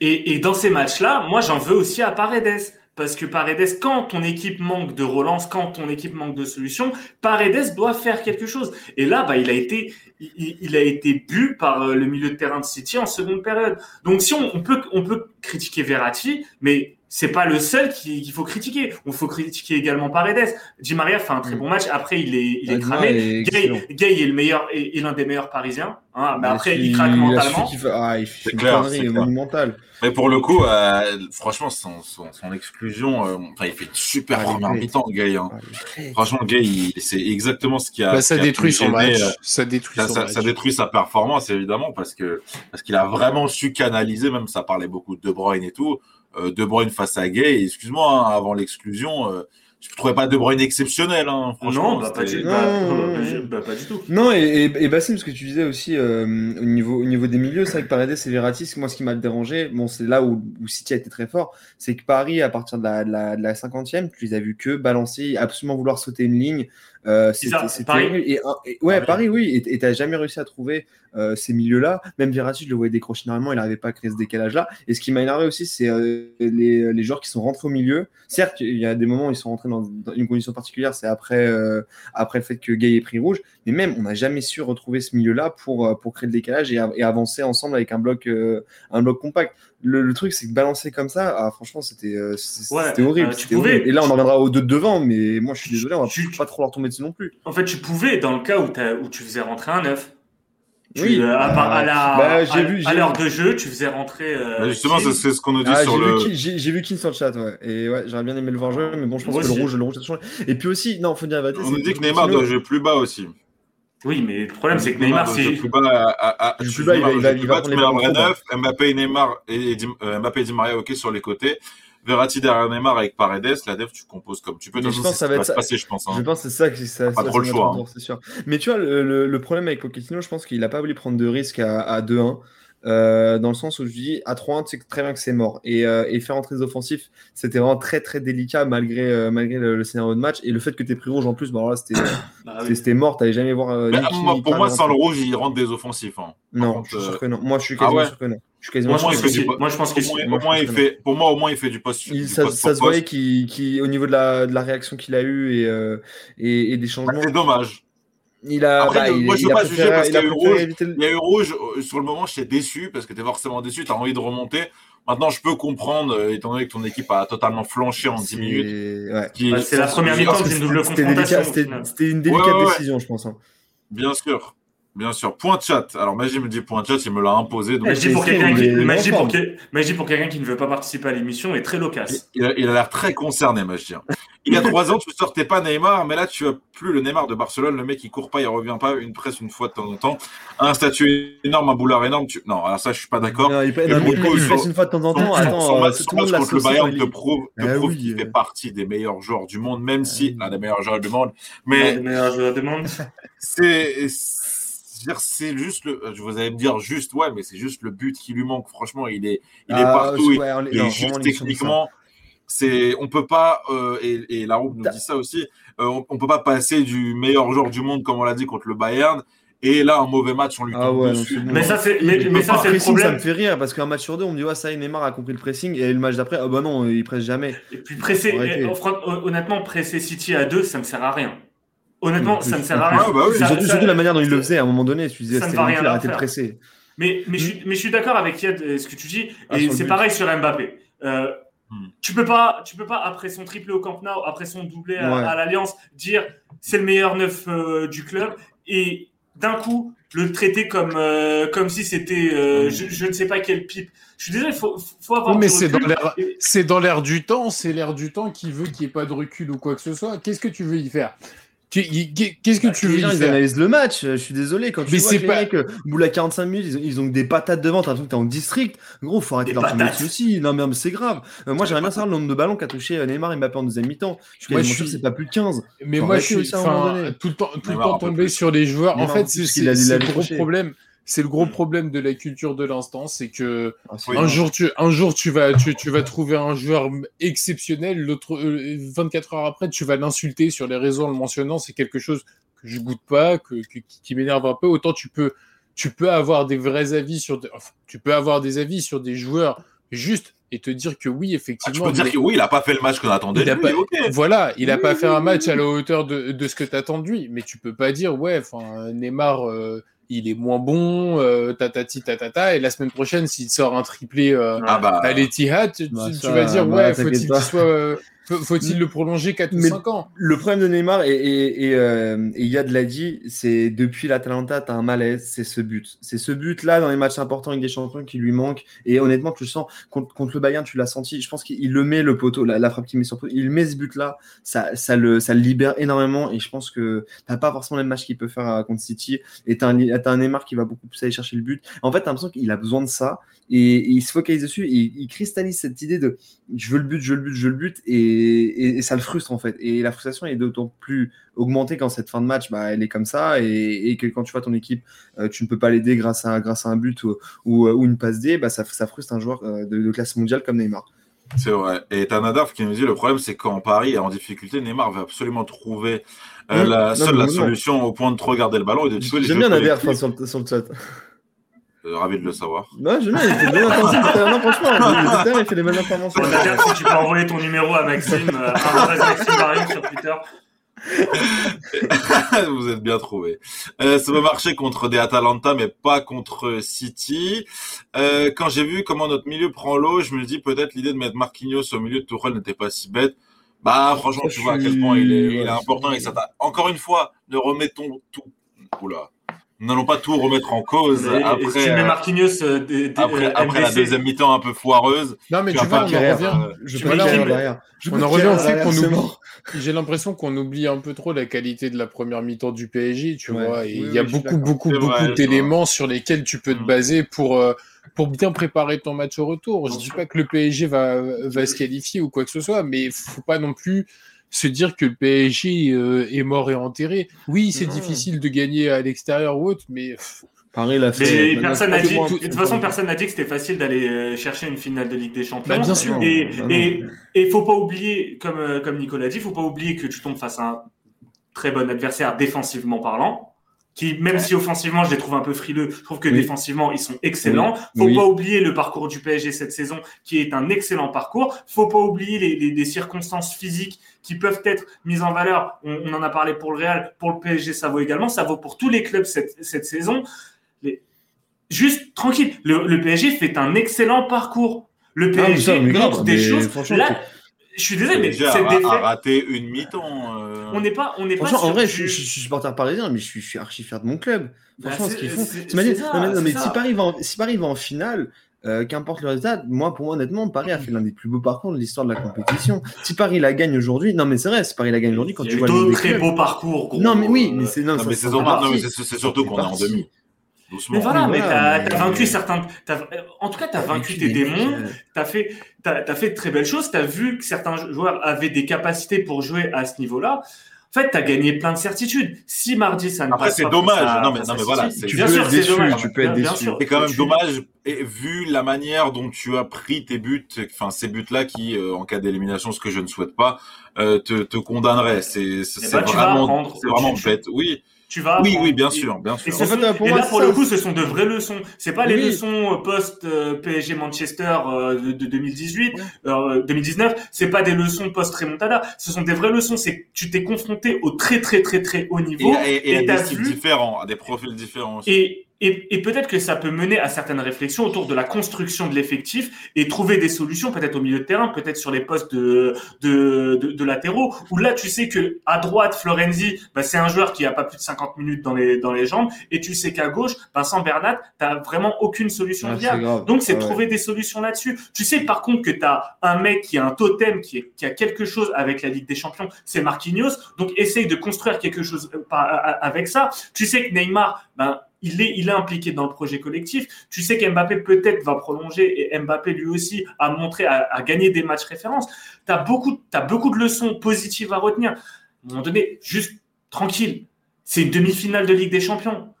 Et, et dans ces matchs-là, moi, j'en veux aussi à Paredes. Parce que Paredes, quand ton équipe manque de relance, quand ton équipe manque de solution, Paredes doit faire quelque chose. Et là, bah, il a été, il, a été bu par le milieu de terrain de City en seconde période. Donc, si on, on peut, on peut critiquer Verratti, mais c'est pas le seul qu'il faut critiquer. Il faut critiquer également Paredes. Di Maria fait un très mm. bon match. Après, il est, il est cramé. Gay, est le meilleur, est, l'un des meilleurs Parisiens. Hein. mais après, il craque mentalement. Ah, il fait clair, monumentale. Mais pour le coup, euh, franchement, son, son, son exclusion, euh, enfin, il fait une super ah, première mi-temps, Gay. Hein. Ah, franchement, Gay, c'est exactement ce qui a. Bah, ça détruit son match. Euh, ça détruit ça, son ça, match. ça, détruit sa performance, évidemment, parce que parce qu'il a vraiment su canaliser. Même ça parlait beaucoup de De Bruyne et tout. Euh, de Bruyne face à Gay. Excuse-moi, hein, avant l'exclusion, euh, je trouvais pas De Bruyne exceptionnel. Hein, non, bah, pas, du, bah, pas, du tout. Non, et, et, Bassim, ce que tu disais aussi euh, au, niveau, au niveau des milieux, c'est vrai que Paredes et Verratti, moi, ce qui m'a dérangé, bon, c'est là où, où, City a été très fort, c'est que Paris, à partir de la, de la, de la 50e, tu les as vus que balancer, absolument vouloir sauter une ligne. Euh, c'était Paris. Et, ouais, Paris, oui, et t'as jamais réussi à trouver euh, ces milieux-là. Même Verratti, je le voyais décrocher normalement, il n'arrivait pas à créer ce décalage-là. Et ce qui m'a énervé aussi, c'est euh, les, les, joueurs qui sont rentrés au milieu. Certes, il y a des moments où ils sont rentrés dans, une condition particulière, c'est après, euh, après le fait que Gay ait pris rouge. Mais même, on n'a jamais su retrouver ce milieu-là pour, pour créer le décalage et, et, avancer ensemble avec un bloc, un bloc compact. Le, truc, c'est que balancer comme ça, ah, franchement, c'était horrible. Et là, on en reviendra aux deux de devant, mais moi, je suis désolé, on va pas trop leur tomber dessus non plus. En fait, tu pouvais, dans le cas où, où tu faisais rentrer un neuf, oui. Euh, à, à, la, bah, à, l'heure de jeu, tu faisais rentrer. Euh, bah, justement, c'est ce qu'on nous dit ah, sur le. J'ai vu Kin sur le chat, ouais. Et ouais, j'aurais bien aimé le voir jouer, mais bon, je pense que le rouge, le rouge, ça changé. Et puis aussi, non, faut dire On nous dit que Neymar doit jouer plus bas aussi. Oui, mais le problème, c'est que Neymar, c'est. Plus bas, à, plus bas, il va, il va, il va. Mbappé et Neymar et euh, Mbappé et Di Maria, ok, sur les côtés. Verratti derrière Neymar avec Paredes, la def, tu composes comme tu peux. je pense que ça va être passer, je pense. Hein. Je pense que c'est ça qui ça. Pas trop le choix. Hein. C'est sûr. Mais tu vois, le, le, problème avec Pochettino, je pense qu'il n'a pas voulu prendre de risques à, à 2-1. Euh, dans le sens où je dis à 3-1, tu sais très bien que c'est mort. Et, euh, et, faire entrer des offensifs, c'était vraiment très très délicat malgré, euh, malgré le, scénario de match. Et le fait que tu aies pris rouge en plus, bah, c'était *coughs* bah, oui. mort. Tu jamais voir. Pour moi, sans le rouge, il rentre des offensifs. Hein. Non, je suis sûr que non. Moi, je suis quasiment ah sûr que non. Je suis quasiment moi, je pense moi, je pense il fait, pour moi, au moins, il fait du poste. ça, ça se voyait qui, au niveau de la, de la réaction qu'il a eue et, et, et, des changements. C'est dommage. Il a, Après, bah, moi, je ne peux pas juger parce qu'il y, a eu rouge. Il y a eu rouge. Sur le moment, j'étais déçu parce que tu es forcément déçu. Tu as envie de remonter. Maintenant, je peux comprendre, euh, étant donné que ton équipe a totalement flanché en 10 minutes. Ouais. C'est la première mi-temps, c'est une double confrontation. C'était une délicate décision, je pense. Hein. Bien sûr. Bien sûr. Point chat. Alors, Magie me dit point chat, il me l'a imposé. Donc... Magie, pour quelqu'un qui... Magie, pour... pour quelqu'un qui ne veut pas participer à l'émission est très loquace. Il, a l'air très concerné, Magie. Il y a trois ans, tu ne sortais pas Neymar, mais là, tu as plus le Neymar de Barcelone. Le mec, il court pas, il revient pas, une presse une fois de temps en temps. Un statut énorme, un boulard énorme. Tu... Non, alors ça, je suis pas d'accord. Il, presse une fois de temps en temps. Attends, son, match, contre le Bayern te prouve, te ah prouve qu'il fait partie des meilleurs joueurs du monde, même si, ah, des meilleurs joueurs du monde. Mais. Des meilleurs joueurs du monde. C'est c'est juste le. Je vous allez me dire juste, ouais, mais c'est juste le but qui lui manque. Franchement, il est, il est ah, partout. il, est juste techniquement. C'est, on peut pas, euh, et, et la roue nous dit ça aussi, euh, on, peut pas passer du meilleur joueur du monde, comme on l'a dit, contre le Bayern, et là, un mauvais match, on lui ah tombe dessus. Mais ça, c'est mais, ça, c'est le problème. Ça me fait rire parce qu'un match sur deux, on me dit, ouais, ça, Neymar a compris le pressing. Et le match d'après, ah bah non, il presse jamais. Et puis, presser, honnêtement, presser City à deux, ça me sert à rien. Honnêtement, ça ne sert à rien. Ah, bah surtout, la manière dont il le faisait à un moment donné. Tu disais, c'était rien arrêter de presser. Mais, mais, je, mais je suis d'accord avec Yad, euh, ce que tu dis. Ah, et c'est pareil sur Mbappé. Euh, hmm. Tu peux pas, tu peux pas après son triplé au Camp Nou, après son doublé à, l'Alliance, dire c'est le meilleur neuf euh, du club et d'un coup le traiter comme comme si c'était hmm. je, ne sais pas quel pipe. Je suis désolé, faut faut avoir. mais c'est dans l'air, c'est dans l'air du temps, c'est l'air du temps qui veut qu'il n'y ait pas de recul ou quoi que ce soit. Qu'est-ce que tu veux y faire? Qu'est-ce que bah, tu veux dire Ils analysent le match. Je suis désolé quand tu mais vois que pas... que bout à 45 minutes, ils ont, des patates devant. T'as l'impression que t'es en district. Gros, faut arrêter leur tomber aussi. Non mais c'est grave. Euh, moi, j'aimerais bien savoir le nombre de ballons qu'a touché euh, Neymar et Mbappé en deuxième mi-temps. Je suis que c'est pas plus de 15. Mais moi, je suis tout le temps, tout le temps tombé sur les joueurs. En fait, c'est le gros problème c'est le gros problème de la culture de l'instant, c'est que ah, un jour tu un jour tu vas tu, tu vas trouver un joueur exceptionnel, l'autre 24 euh, heures après tu vas l'insulter sur les réseaux en le mentionnant, c'est quelque chose que je goûte pas, que, qui m'énerve un peu. Autant tu peux tu peux avoir des vrais avis sur tu peux avoir des avis sur des joueurs juste et te dire que oui, effectivement. Ah, tu peux dire que oui, il n'a pas fait le match qu'on attendait. lui, Voilà, il n'a pas fait un match à la hauteur de, de ce que tu attends de lui. Mais tu peux pas dire, ouais, enfin, Neymar, euh, il est moins bon, euh, tatati tatata, et la semaine prochaine, s'il sort un triplé euh, ah bah, à l'Etihad, tu, bah, vas dire, ouais, faut-il qu'il soit, euh, faut-il le prolonger 4 ou 5 ans? Le problème de Neymar, et, et, et, euh, et Yad l'a dit, c'est depuis l'Atalanta, tu as un malaise, c'est ce but. C'est ce but-là dans les matchs importants avec des champions qui lui manque. Et honnêtement, tu le sens, contre, contre le Bayern, tu l'as senti. Je pense qu'il le met, le poteau, la, frappe qu'il met sur le poteau, il met ce but-là, ça, ça, le, ça le libère énormément. Et je pense que tu pas forcément le match qu'il peut faire contre City. Et tu as, as, un Neymar qui va beaucoup plus aller chercher le but. En fait, tu as l'impression qu'il a besoin de ça. Et, il se focalise dessus. Et il cristallise cette idée de je veux le but, je veux le but, je veux le but. Et et, ça le frustre en fait. Et la frustration est d'autant plus augmentée quand cette fin de match, bah, elle est comme ça, et, que quand tu vois ton équipe, euh, tu ne peux pas l'aider grâce à, grâce à un but ou, ou, une passe D, bah, ça, ça frustre un joueur euh, de, classe mondiale comme Neymar. C'est vrai. Et t'as Nadaf qui nous dit le problème, c'est quand Paris est en difficulté, Neymar va absolument trouver euh, la, seule la solution au point de trop garder le ballon et de J'aime bien Nadaf sur, sur le chat. Euh, ravi de le savoir. Non, je il fait des bonnes interventions. Non, franchement, il fait des bonnes interventions. si tu peux envoyer ton numéro à Maxime, euh, Maxime sur Twitter. *laughs* Vous êtes bien trouvé. Euh, ça va marcher contre des Atalanta, mais pas contre City. Euh, quand j'ai vu comment notre milieu prend l'eau, je me dis peut-être l'idée de mettre Marquinhos au milieu de Tourelle n'était pas si bête. Bah, franchement, tu vois à quel point il est, il est important et ça Encore une fois, ne remettons tout. Oula. Nous n'allons pas tout remettre en cause après, tu mets euh, Marquinhos, euh, après, après la deuxième mi-temps un peu foireuse. Non, mais tu, vois, on en revient. Euh, je on en revient au fait qu'on oublie. J'ai l'impression qu'on oublie un peu trop la qualité de la première mi-temps du PSG, tu vois. il y a beaucoup, beaucoup, beaucoup d'éléments sur lesquels tu peux te mm. baser pour, pour bien préparer ton match au retour. Je dis pas que le PSG va, va se qualifier ou quoi que ce soit, mais faut pas non plus se dire que le PSG euh, est mort et enterré. Oui, c'est difficile de gagner à l'extérieur ou autre, mais Paris l'a fait. Mais personne n'a dit, de toute façon, personne n'a dit que c'était facile d'aller euh, chercher une finale de Ligue des Champions. Bah, bien sûr. Et, il et, et, faut pas oublier, comme, euh, comme Nicolas dit, faut pas oublier que tu tombes face à un très bon adversaire défensivement parlant qui, même si offensivement, je les trouve un peu frileux, je trouve que défensivement, ils sont excellents. Faut pas oublier le parcours du PSG cette saison, qui est un excellent parcours. Faut pas oublier les, les, les circonstances physiques qui peuvent être mises en valeur. On, on, en a parlé pour le Real, pour le PSG, ça vaut également. Ça vaut pour tous les clubs cette, cette saison. Les... Juste tranquille, le, le, PSG fait un excellent parcour. Le PSG montre des choses. Là, je suis désolé, mais cette défaite. a raté une mi-temps. Euh. On n'est pas, on n'est pas. en vrai, je, suis supporter parisien, mais je suis, je suis archi fier de mon club. Bah, Franchement, ce qu'ils font. non, mais, si Paris va en, si Paris va en finale, euh, qu'importe le résultat, moi, pour moi, honnêtement, Paris a fait l'un des plus beaux parcours de l'histoire de la compétition. Si Paris la gagne aujourd'hui, non, mais c'est vrai, si Paris la gagne aujourd'hui, quand tu vois. deux très beaux parcours. Gros, non, mais oui, mais c'est non, mais c'est surtout qu'on est en demi. Mais voilà, mais t'as as vaincu certains. en tout cas, t'as vaincu tes démons. T'as fait, t'as as fait de très belles choses. T'as vu que certains joueurs avaient des capacités pour jouer à ce niveau-là. En fait, tu as gagné plein de certitudes. Si mardi, ça ne Après, c'est dommage. non, mais, non, mais voilà. Tu bien peux être déçu. Tu peux être déçu. C'est quand même dommage, et vu la manière dont tu as pris tes buts, enfin, ces buts-là qui, euh, en cas d'élimination, ce que je ne souhaite pas, euh, te, te condamneraient. C'est ben, vraiment, vraiment bête. Oui. Tu vas oui, oui, bien sûr, bien sûr. Et, en fait, pour là, pour le coup, ce sont de vraies leçons. C'est pas les leçons euh, post euh, PSG Manchester euh, de, de 2018, 2019. C'est pas des leçons post Remontada. Ce sont des vraies leçons. C'est tu t'es confronté au très très très très haut niveau et, et, à des styles différents, à des profils différents. Aussi. Et et, et peut-être que ça peut mener à certaines réflexions autour de la construction de l'effectif et trouver des solutions, peut-être au milieu de terrain, peut-être sur les postes de, de, de, de, latéraux, où là, tu sais que à droite, Florenzi, bah, c'est un joueur qui a pas plus de 50 minutes dans les, dans les jambes, et tu sais qu'à gauche, Vincent Bernat, t'as vraiment aucune solution viable. Donc, c'est trouver des solutions là-dessus. Tu sais, par contre, que tu as un mec qui a un totem, qui, est, qui a quelque chose avec la Ligue des Champions, c'est Marquinhos. Donc, essaye de construire quelque chose euh, avec ça. Tu sais que Neymar, ben, il est, il est impliqué dans le projet collectif. Tu sais qu'Mbappé peut-être va prolonger et Mbappé lui aussi a montré, à gagner des matchs références. Tu beaucoup, beaucoup de leçons positives à retenir. À un moment donné, juste tranquille. C'est une demi-finale de Ligue des Champions.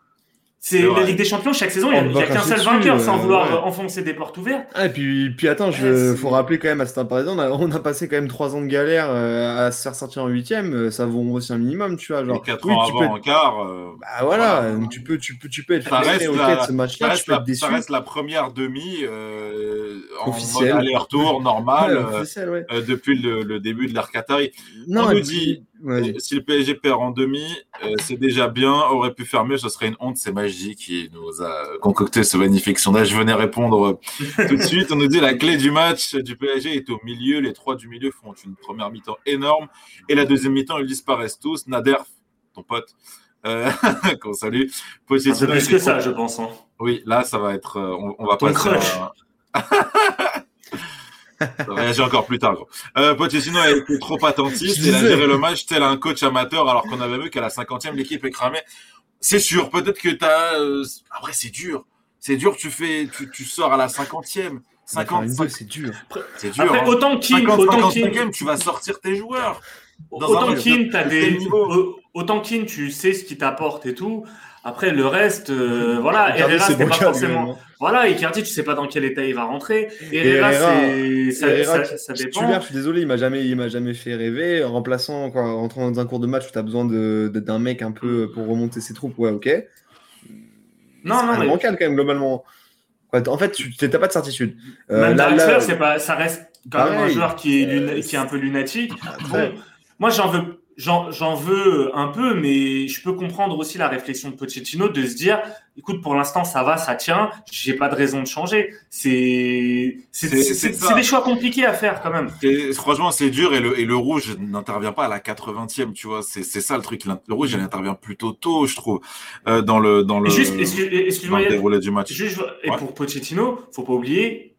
C'est la Ligue des Champions, chaque saison, il n'y a, qu'un seul vainqueur sans euh, vouloir enfoncer des portes ouvertes. Ah, et puis, puis attends, il faut rappeler quand même à cet on a, on a passé quand même trois ans de galère euh, à se faire sortir en huitième, euh, ça vaut aussi un minimum, tu vois. Genre, quatre ans avant, en quart. bah voilà, tu, peux, tu, peux, tu peux être frustré au de ce match-là, tu peux être déçu. Ça reste la première demi en mode aller-retour normal *laughs* depuis le, début de l'ère Qatari. Non, on nous dit si le PSG perd en demi, euh, c'est déjà bien. Aurait pu faire mieux, ce serait une honte. C'est Magie qui nous a concocté ce magnifique sondage. Je venais répondre euh, tout de suite. On nous dit la clé du match du PSG est au milieu. Les trois du milieu font une première mi-temps énorme. Et la deuxième mi-temps, ils disparaissent tous. Nader, ton pote, euh, *laughs* qu'on salue. C'est plus que ça, je pense. Hein. Oui, là, ça va être. on, on va ton passer. *laughs* Réagir encore plus tard. Gros. Euh, Pochettino a été trop attentiste. Il a géré le match tel un coach amateur alors qu'on avait vu qu'à la cinquantième l'équipe est cramée. C'est sûr, peut-être que t'as. Euh... Après, c'est dur. C'est dur. Tu fais, tu, tu sors à la cinquantième. 50, c'est dur. C'est dur. Après, hein. autant Kim, autant Kim, tu vas sortir tes joueurs. autant Kim, as des, autant Kim, tu sais ce qu'il t'apporte et tout. Après, le reste, euh, voilà, Herrera, c'est pas forcément. Voilà, Icardi, tu sais pas dans quel état il va rentrer. Herrera, c'est ça, ça, ça, dépend. je suis désolé, il m'a jamais, il m'a jamais fait rêver. Remplaçant, quoi, rentrant dans un cours de match où tu as besoin d'un mec un peu pour remonter ses troupes, ouais, ok. Non, non, mais. quand même, globalement. En fait, tu n'as pas de certitude. Euh, même c'est pas, ça reste quand même un joueur qui est, qui est un peu lunatique. Bon, moi, j'en veux j'en veux un peu, mais je peux comprendre aussi la réflexion de Pochettino de se dire, écoute, pour l'instant, ça va, ça tient, j'ai pas de raison de changer. C'est des choix compliqués à faire quand même. Franchement, c'est dur et le, et le rouge n'intervient pas à la 80e, tu vois. C'est ça le truc. Le rouge, il intervient plutôt tôt, je trouve, euh, dans le dans le, juste, excuse-moi, déroulé du match. et pour Pochettino, faut pas oublier,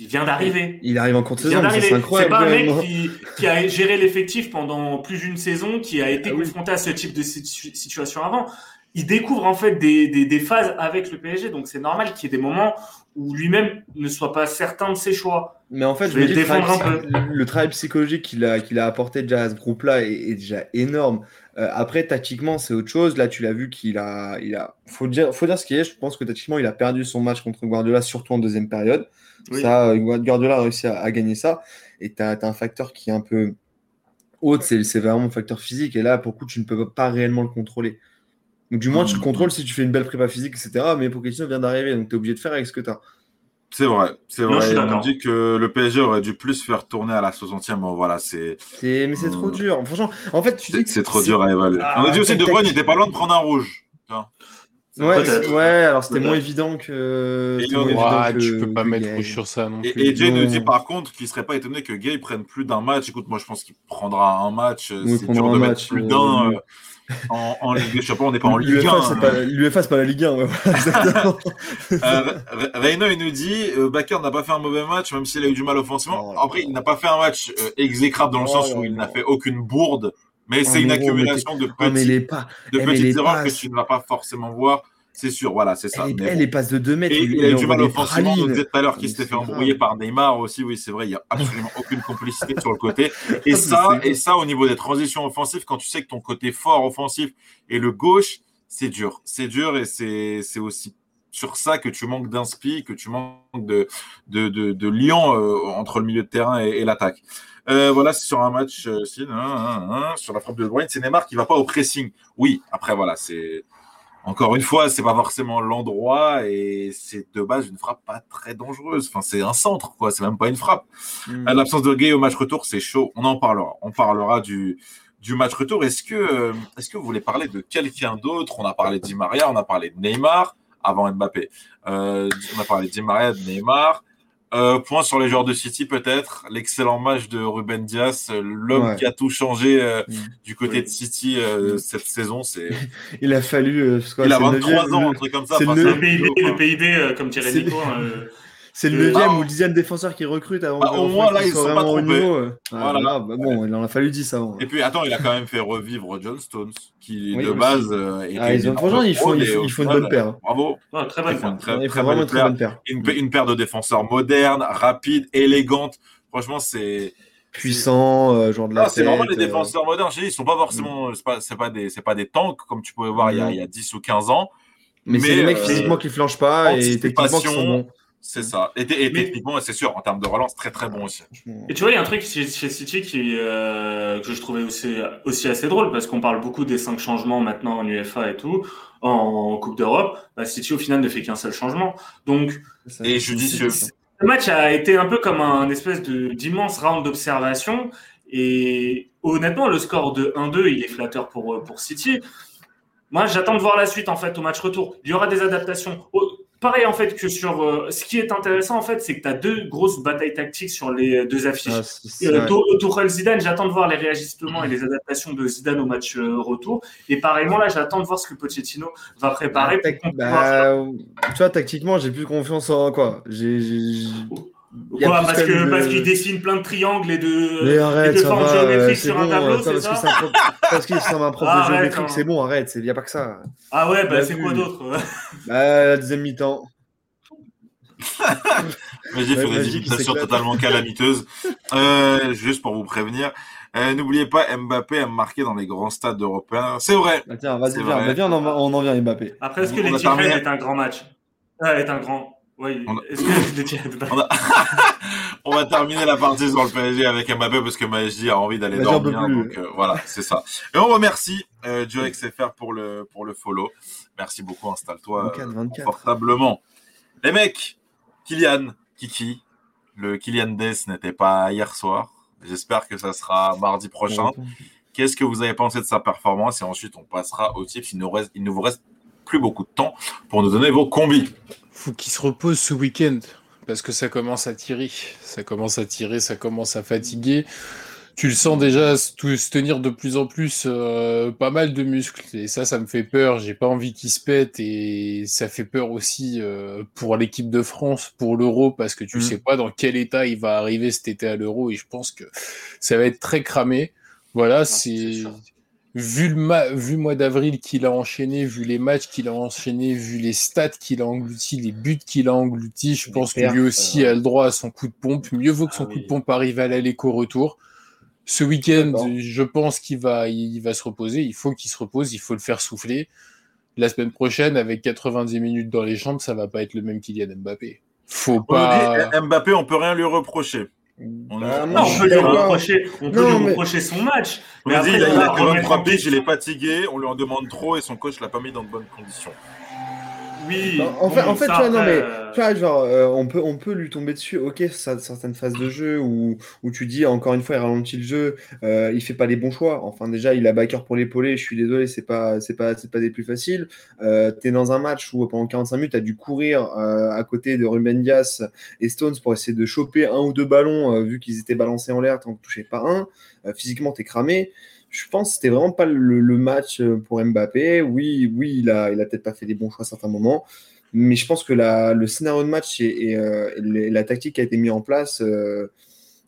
il vient d'arriver. Il arrive en compte saison, c'est incroyable. C'est pas un mec qui, a géré l'effectif pendant plus d'une saison, qui a été ah confronté à ce type de situation avant. Il découvre en fait des, des, phases avec le PSG, donc c'est normal qu'il y ait des moments où lui-même ne soit pas certain de ses choix. Mais en fait, je, défendre un peu. Le travail psychologique qu'il a, qu'il a apporté déjà à ce groupe-là est, déjà énorme. Euh, après, tactiquement, c'est autre chose. Là, tu l'as vu qu'il a, il a, faut dire, faut dire ce qui est. Je pense que tactiquement, il a perdu son match contre Guardiola, surtout en deuxième période. Ça, Guardiola a réussi à, gagner ça. Et tu as, un facteur qui est un peu haute, c'est vraiment un facteur physique. Et là, pour le coup, tu ne peux pas réellement le contrôler. Donc, du moins, tu le contrôles si tu fais une belle prépa physique, etc. Mais Pochettino vient d'arriver, donc tu es obligé de faire avec ce que tu as. C'est vrai, c'est vrai. on dit que le PSG aurait dû plus faire tourner à la 60e. Bon, voilà, c'est. Mais c'est trop mmh. dur. Franchement, en fait, tu dis. C'est trop dur à évaluer. Ah, on a dit aussi De Bruyne n'était pas loin de prendre un rouge. Ouais, ouais, alors c'était moins évident que. tu peux pas mettre rouge sur ça non plus. Et, Jay nous dit par contre qu'il serait pas étonné que Gay prenne plus d'un match. Écoute, moi je pense qu'il prendra un match. c'est dur de mettre plus d'un. Euh, en, en, Ligue des Champions, on n'est pas en Ligue 1. L'UFA, c'est pas la Ligue 1. Ouais, *laughs* euh, Reino, il nous dit euh, Bakker n'a pas fait un mauvais match, même s'il a eu du mal offensivement. Oh, Après, il n'a pas fait un match euh, exécrable dans le oh, sens où il n'a fait aucune bourde. Mais c'est une accumulation de, pas... de eh, petites erreurs que tu ne vas pas forcément voir. C'est sûr, voilà, c'est ça. Elle, les passes de 2 mètres. Et, il a du mal offensivement. On disait tout à l'heure qu'il s'était fait embrouiller par Neymar aussi. Oui, c'est vrai, il n'y a absolument aucune complicité *laughs* sur le côté. Et ça, et ça, au niveau des transitions offensives, quand tu sais que ton côté fort offensif est le gauche, c'est dur. C'est dur et c'est aussi sur ça que tu manques d'inspi, que tu manques de, de, de, euh, entre le milieu de terrain et, l'attaque. Euh, voilà, c'est sur un match, euh, sur la frappe de Bruyne, c'est Neymar qui va pas au pressing. Oui, après voilà, c'est encore une fois, c'est pas forcément l'endroit et c'est de base une frappe pas très dangereuse. Enfin, c'est un centre, quoi. C'est même pas une frappe. Hmm. L'absence de Gay au match retour, c'est chaud. On en parlera. On parlera du, du match retour. Est-ce que, est-ce que vous voulez parler de quelqu'un d'autre? On a parlé de Di Maria, on a parlé de Neymar avant Mbappé. Euh, on a parlé de Di Maria, de Neymar. Euh, point sur les joueurs de City, peut-être. L'excellent match de Ruben Dias, l'homme qui a tout changé euh, mm. du côté de City euh, cette saison. C'est. *laughs* Il a fallu. il a 23 ans, un truc comme ça. C'est le, PIB, le PIB, comme dirait Nico. C'est le neuvième ou le dixième défenseur qui recrute avant bah, au moins là ils sont pas trompés. voilà. Bah, bon, il en a fallu 10 avant. Et puis attends, il a quand même fait revivre John Stones, qui de base. Euh, ah, ils ont, franchement, il faut, il faut, il faut une bonne paire. Hein. Bravo. très bonne paire. Très, très, une très bonne paire. Une, une paire de défenseurs modernes, rapides, élégantes. Franchement, c'est puissant, euh, genre de la ah, C'est vraiment les euh. défenseurs modernes. Je dis, ils sont pas forcément, mm. c'est pas, pas des, c'est pas des tanks comme tu pouvais voir il, y a, il y a 10 ou 15 ans. Mais, c'est des mecs physiquement qui flanchent pas et techniquement qui sont bons. C'est ça. Et, techniquement, c'est sûr, en termes de relance, très très bon aussi. Et tu vois, il y a un truc chez, City qui, euh, que je trouvais aussi, aussi assez drôle, parce qu'on parle beaucoup des cinq changements maintenant en UEFA et tout, en, Coupe d'Europe. Bah, City, au final, ne fait qu'un seul changement. Donc, et judicieux. Le match a été un peu comme un espèce d'immense round d'observation. Et honnêtement, le score de 1-2, il est flatteur pour, pour City. Moi, j'attends de voir la suite en fait au match retour. Il y aura des adaptations. Pareil en fait que sur euh, ce qui est intéressant en fait, c'est que tu as deux grosses batailles tactiques sur les deux affiches. Ah, euh, Zidane, j'attends de voir les réajustements et les adaptations de Zidane au match euh, retour. Et pareillement là, j'attends de voir ce que Pochettino va préparer. Bah, tu vois, tactiquement, j'ai plus confiance en quoi. J'ai Quoi, parce que parce qu'il dessine plein de triangles et de, mais arrête, et de formes géométriques sur un tableau, c'est ça Parce qu'il c'est un prof de géométrique, c'est bon, arrête, il n'y a pas que ça. Ah ouais, bah c'est quoi d'autre? Bah, la deuxième mi-temps. Magic fait des imitations totalement calamiteuses. Euh, juste pour vous prévenir. Euh, n'oubliez pas, Mbappé a marqué dans les grands stades européens. C'est vrai. Bah, tiens, vas-y, viens, on, en, vient Mbappé. Après, est-ce que les Tigres est un grand match? Ah, Est un grand. Oui. Est-ce que les *laughs* on va terminer la partie sur le PSG avec Mbappé parce que Magic a envie d'aller dormir. Donc euh, voilà, c'est ça. Et on remercie euh, Joe XFR pour le, pour le follow. Merci beaucoup, installe-toi confortablement. Les mecs, Kylian, Kiki, le Kylian Dess n'était pas hier soir. J'espère que ça sera mardi prochain. Qu'est-ce que vous avez pensé de sa performance? Et ensuite, on passera au tips. Il, nous reste, il ne vous reste plus beaucoup de temps pour nous donner vos combis. Faut qu'il se repose ce week-end parce que ça commence à tirer. Ça commence à tirer, ça commence à fatiguer. Tu le sens déjà se tenir de plus en plus euh, pas mal de muscles. Et ça ça me fait peur. J'ai pas envie qu'il se pète. Et ça fait peur aussi euh, pour l'équipe de France pour l'euro parce que tu mm. sais pas dans quel état il va arriver cet été à l'euro. Et je pense que ça va être très cramé. Voilà ah, c'est vu le vu mois d'avril qu'il a enchaîné vu les matchs qu'il a enchaîné vu les stats qu'il a englouti les buts qu'il a englouti je pense que lui aussi a le droit à son coup de pompe mieux vaut que son ah coup de pompe arrive à l'aller qu'au retour ce week-end, je pense qu'il va, il va se reposer. Il faut qu'il se repose. Il faut le faire souffler. La semaine prochaine, avec 90 minutes dans les jambes, ça va pas être le même Kylian Mbappé. Faut pas. Mbappé, on peut rien lui reprocher. On, bah, on peut lui reprocher, on peut lui reprocher son match. Mais après, il, a, que 23 piges, il est fatigué, on lui en demande trop et son coach l'a pas mis dans de bonnes conditions. Oui. en fait, en fait tu vois, non, mais tu vois, genre, euh, on, peut, on peut lui tomber dessus. Ok, ça, certaines phases de jeu où, où tu dis, encore une fois, il ralentit le jeu, euh, il fait pas les bons choix. Enfin, déjà, il a backer pour l'épauler, je suis désolé, c'est pas, c'est pas, c'est pas des plus faciles. Euh, tu es dans un match où pendant 45 minutes, tu as dû courir euh, à côté de Ruben Dias et Stones pour essayer de choper un ou deux ballons, vu qu'ils étaient balancés en l'air, tant que touchais pas un. physiquement, tu es cramé je pense que c'était vraiment pas le, match euh, pour Mbappé. Oui, oui, il a, il a peut-être pas fait des bons choix à certains moments, mais je pense que la, le scénario de match et, euh, la tactique qui a été mise en place euh,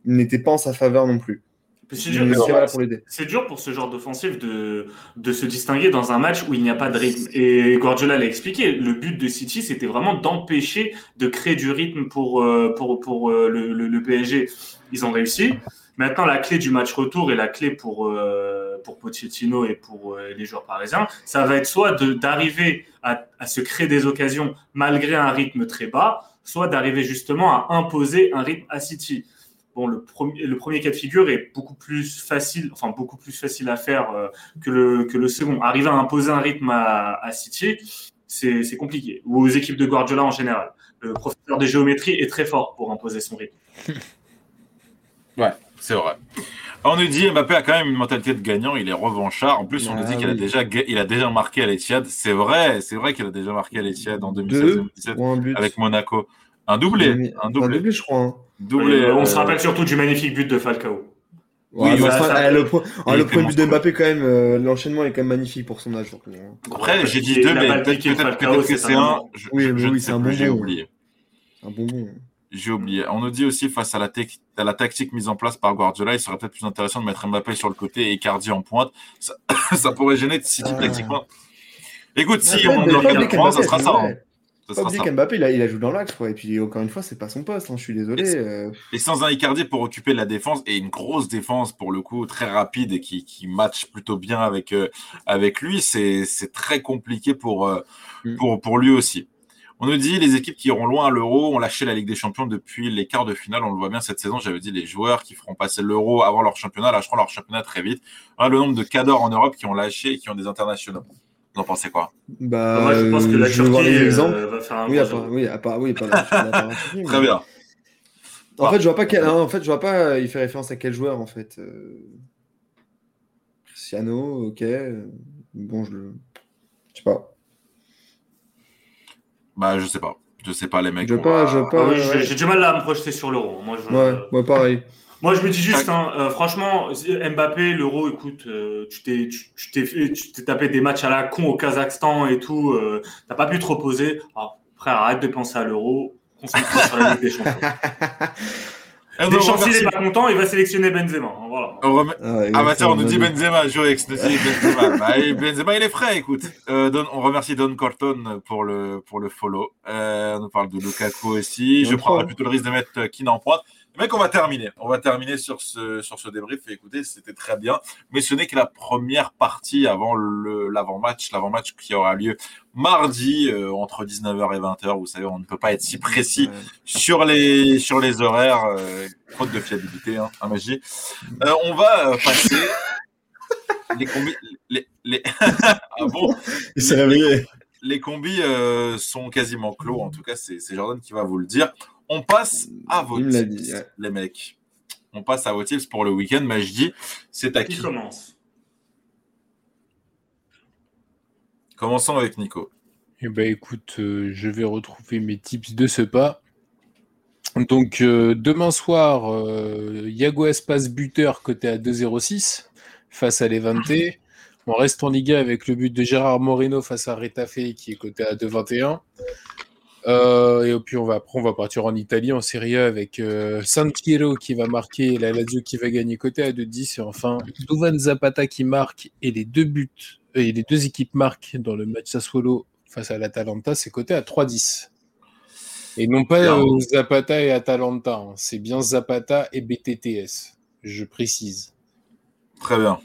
n'était pas en sa faveur non plus. C'est dur, pour ce genre d'offensive de, de se distinguer dans un match où il n'y a pas de rythme. Et Guardiola l'a expliqué, le but de City, c'était vraiment d'empêcher de créer du rythme pour, pour, pour le, le, le PSG. Ils ont réussi. Maintenant, la clé du match retour et la clé pour, euh, pour Pochettino et pour euh, les joueurs parisiens, ça va être soit d'arriver à, à, se créer des occasions malgré un rythme très bas, soit d'arriver justement à imposer un rythme à City. Bon, le premier, le premier cas de figure est beaucoup plus facile, enfin beaucoup plus facile à faire euh, que, le, que le second. Arriver à imposer un rythme à, à City, c'est compliqué. Ou aux équipes de Guardiola en général. Le professeur de géométrie est très fort pour imposer son rythme. *laughs* Ouais. C'est vrai. On nous dit Mbappé a quand même une mentalité de gagnant, il est revanchard. En plus, on nous dit qu'il a déjà, il a déjà marqué à l'Etihad. C'est vrai, c'est vrai qu'il a déjà marqué à l'Etihad en 2016-2017 avec Monaco. Un doublé, un doublé. Un doublé, je crois. Hein. Doublé. on se rappelle surtout du magnifique but de Falcao. oui, le, premier but de Mbappé, quand même, euh, l'enchaînement est quand même magnifique pour son âge. Hein. Après, j'ai dit deux, mais peut-être que c'est un. oui, oui, c'est un bon J'ai oublié. Un bonbon. J'ai oublié. On nous dit aussi, face à la, à la, tactique mise en place par Guardiola, il serait peut-être plus intéressant de mettre Mbappé sur le côté et Icardi en pointe. Ça, *coughs* ça pourrait gêner City ah. tactiquement. Écoute, si on doit faire point, ça sera ça. Hein. Ça sera ça. Mbappé, il a, il a joué dans l'axe, Et puis, encore une fois, c'est pas son poste, hein, je suis désolé. Et, euh. et, sans un Icardi pour occuper la défense, et une grosse défense, pour le coup, très rapide et qui, qui match plutôt bien avec, euh, avec lui, c'est très compliqué pour, euh, mm. pour, pour lui aussi. On nous dit les équipes qui iront loin à l'Euro ont lâché la Ligue des Champions depuis les quarts de finale. On le voit bien cette saison. J'avais dit les joueurs qui feront passer l'Euro avant leur championnat lâcheront leur championnat très vite. le nombre de cadors en Europe qui ont lâché et qui ont des internationaux. Vous en pensez quoi? Bah, Moi, je pense que la Turquie euh, va faire un oui, oui, à part, oui, *laughs* Très bien. En fait, je vois pas quel, en fait, je vois pas. Il fait référence à quel joueur en fait. Euh, Cristiano, ok. Bon, je le, je sais pas. Bah, je sais pas. Je sais pas, les mecs. Je pas, je pas. Ah j'ai du mal à me projeter sur l'euro. Moi, je... Ouais, moi, pareil. Moi, je me dis juste, hein, euh, franchement, Mbappé, l'euro, écoute, euh, tu t'es tu, t'es tapé des matchs à la con au Kazakhstan et tout. Euh, T'as pas pu te reposer. Alors, frère, arrête de penser à l'euro. Concentre-toi sur la Ligue des Champions. *laughs* Eh, Deschamps, s'il n'est pas content, il va sélectionner Benzema. Hein, voilà. Ah, ah *laughs* bah tiens, on nous dit Benzema, Joex nous dit Benzema. bah, Benzema, il est frais, écoute. Euh, on remercie Don Corton pour le, pour le follow. Euh, on nous parle de Lukaku aussi. Je prendrais plutôt le risque de mettre Kine en pointe. Mec, on va terminer. On va terminer sur ce, sur ce débrief. Et écoutez, c'était très bien. Mais ce n'est que la première partie avant l'avant-match. L'avant-match qui aura lieu mardi euh, entre 19h et 20h. Vous savez, on ne peut pas être si précis sur les, sur les horaires. Euh, faute de fiabilité, hein, magie. Euh, on va passer *laughs* les combis. Les, les... *laughs* ah bon? Il s'est réveillé. Les combis sont quasiment clos. En tout cas, c'est Jordan qui va vous le dire. On passe à vos tips, les mecs. On passe à vos tips pour le week-end. Mais je dis, c'est à qui, commence? Commençons avec Nico. Eh ben, écoute, euh, je vais retrouver mes tips de ce pas. Donc, euh, demain soir, euh, Yago Espace buteur côté à 2-0-6 face à Levante. On reste en Liga avec le but de Gérard Moreno face à Retafe qui est côté à 2-21. Euh, et puis on va, après, on va partir en Italie, en Serie A, avec euh, San qui va marquer, la Lazio qui va gagner côté à 2-10. Et enfin, Duvan Zapata qui marque et les deux buts, et les deux équipes marquent dans le match Sassuolo face à l'Atalanta, c'est côté à 3-10. Et non pas euh, Zapata et Atalanta, hein. c'est bien Zapata et BTTS, je précise. Très bien.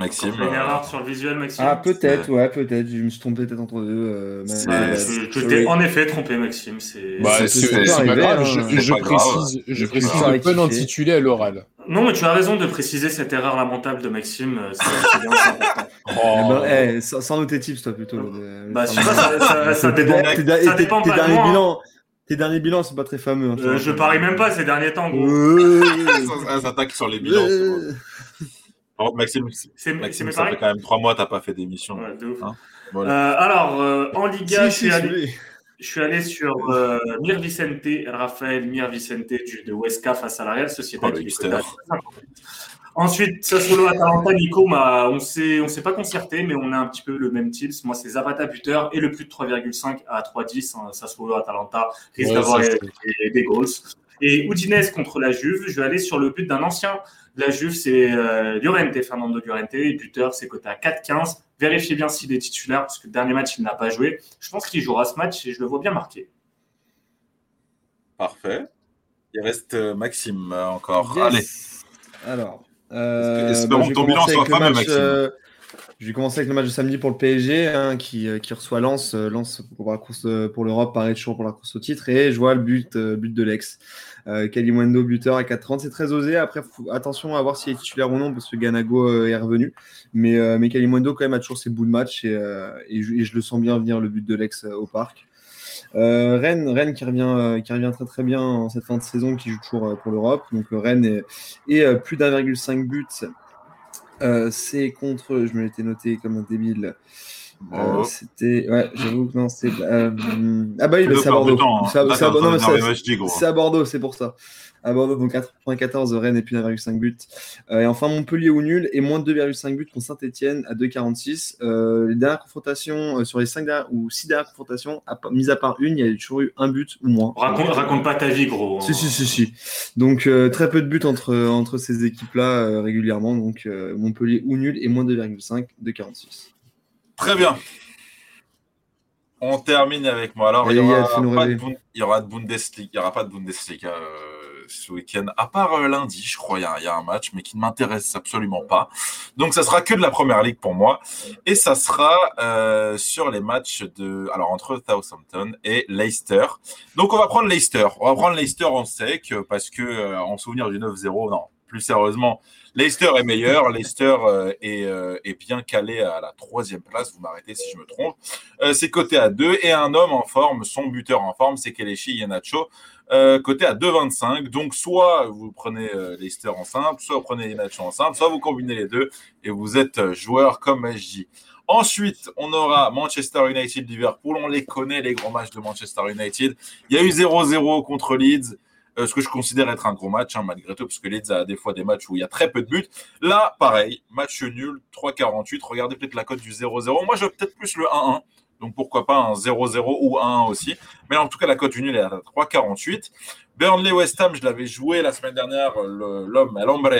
Maxime. une erreur sur le visuel, Maxime. Ah, peut-être, ouais, peut-être. Je me suis trompé peut-être entre deux. Euh, je t'ai en effet trompé, Maxime. C'est bah, pas grave. Je, je précise, je précise le peu l'intitulé à l'oral. Non, mais tu as raison de préciser cette erreur lamentable de Maxime. Euh, c'est bien, important. *laughs* Oh. Eh ben, sans nous tes tips, toi, plutôt. Bah, je sais pas, ça, ça, ça dépend, ça dépend pas de moi. Tes derniers bilans sont pas très fameux. Hein, euh, je parie même pas ces derniers temps, gros. *laughs* ça s'attaque sur les bilans. Maxime, c'est, Maxime ça fait quand même trois mois que tu n'as pas fait d'émission. Hein euh, alors, euh, en Liga, je, suis allé, je, suis allé, sur euh, Mir Vicente, Raphaël Mir Vicente du, de Huesca face à la Real Sociedad. Oh, Ensuite, Sassuolo Atalanta, Nico, on ne s'est pas concerté, mais on a un petit peu le même tips. Moi, c'est Zapata buteur et le plus de 3,5 à 3,10. Hein, Sassuolo Atalanta risque d'avoir des goals. Et Udinese contre la Juve, je vais aller sur le but d'un ancien la Juve, c'est euh, Llorente, Fernando Llorente. Et buteur, c'est côté à 4-15. Vérifiez bien s'il est titulaire, parce que le dernier match, il n'a pas joué. Je pense qu'il jouera ce match et je le vois bien marqué. Parfait. Il reste euh, Maxime euh, encore. Allez. Alors. Espérons que ton bilan soit pas Maxime. je vais commencer avec le match de samedi pour le PSG, hein, qui, reçoit Lens, Lens pour la course pour l'Europe, paraît toujours pour la course au titre, et je vois le but, but de l'ex. Euh, Kalimwendo buteur à 4,30, c'est très osé. Après, attention à voir s'il est titulaire ou non parce que Ganago euh, est revenu. Mais, euh, mais Kalimwendo quand même a toujours ses bouts de match et, je, le sens bien venir le but de l'ex au parc. Rennes, Rennes qui revient, qui revient très très bien en cette fin de saison, qui joue toujours pour l'Europe. Donc Rennes est, plus d'1,5 but. c'est contre, je me l'étais noté comme un débile. Euh, c'était. Ouais, j'avoue que non, c'est. Euh... Ah bah oui, c'est à Bordeaux. C'est à, Bordeaux, c'est pour ça. À Bordeaux, donc 4.14 Rennes et puis 1,5 but. Euh, et enfin, Montpellier ou nul et moins de 2,5 buts contre Saint-Etienne à 2,46. Euh, les dernières confrontations, euh, sur les 5 dernières, ou 6 dernières confrontations, à, mis à part une, il y a toujours eu un but ou moins. Raconte, raconte pas ta vie, gros. Hein. Si, si, si, si. Donc, très peu de buts entre, entre ces équipes-là régulièrement. Donc, Montpellier ou nul et moins de 2,5, 2,46. Très bien. On termine avec moi. Alors, il y, aura pas de aura Bundesliga. Il y aura pas de Bundesliga euh, ce week-end, à part euh, lundi, je crois, il y, a, un match, mais qui ne m'intéresse absolument pas. Donc, ça sera que de la première ligue pour moi. Et ça sera euh, sur les matchs de, alors, entre Southampton et Leicester. Donc, on va prendre Leicester. On va prendre Leicester en sec parce que, en souvenir du 9-0, non, plus sérieusement, Leicester est meilleur. Leicester euh, euh, est, bien calé à la troisième place. Vous m'arrêtez si je me trompe. Euh, c'est coté à 2. Et un homme en forme, son buteur en forme, c'est Kelechi Iheanacho. côté à 2,25. Donc, soit vous prenez Leicester en simple, soit vous prenez Iheanacho en simple, soit vous combinez les deux et vous êtes joueur comme SJ. Ensuite, on aura Manchester United-Liverpool. On les connaît, les gros matchs de Manchester United. Il y a eu 0-0 contre Leeds. Euh, ce que je considère être un gros match, hein, malgré tout, parce que Leeds a des fois des matchs où il y a très peu de buts. Là, pareil, match nul, 3-48. Regardez peut-être la cote du 0-0. Moi, je veux peut-être plus le 1-1 Donc pourquoi pas un 0-0 ou un 1 aussi. Mais en tout cas, la cote du nul est à 3,48. Burnley West Ham, je l'avais joué la semaine dernière, l'homme, l'ombre,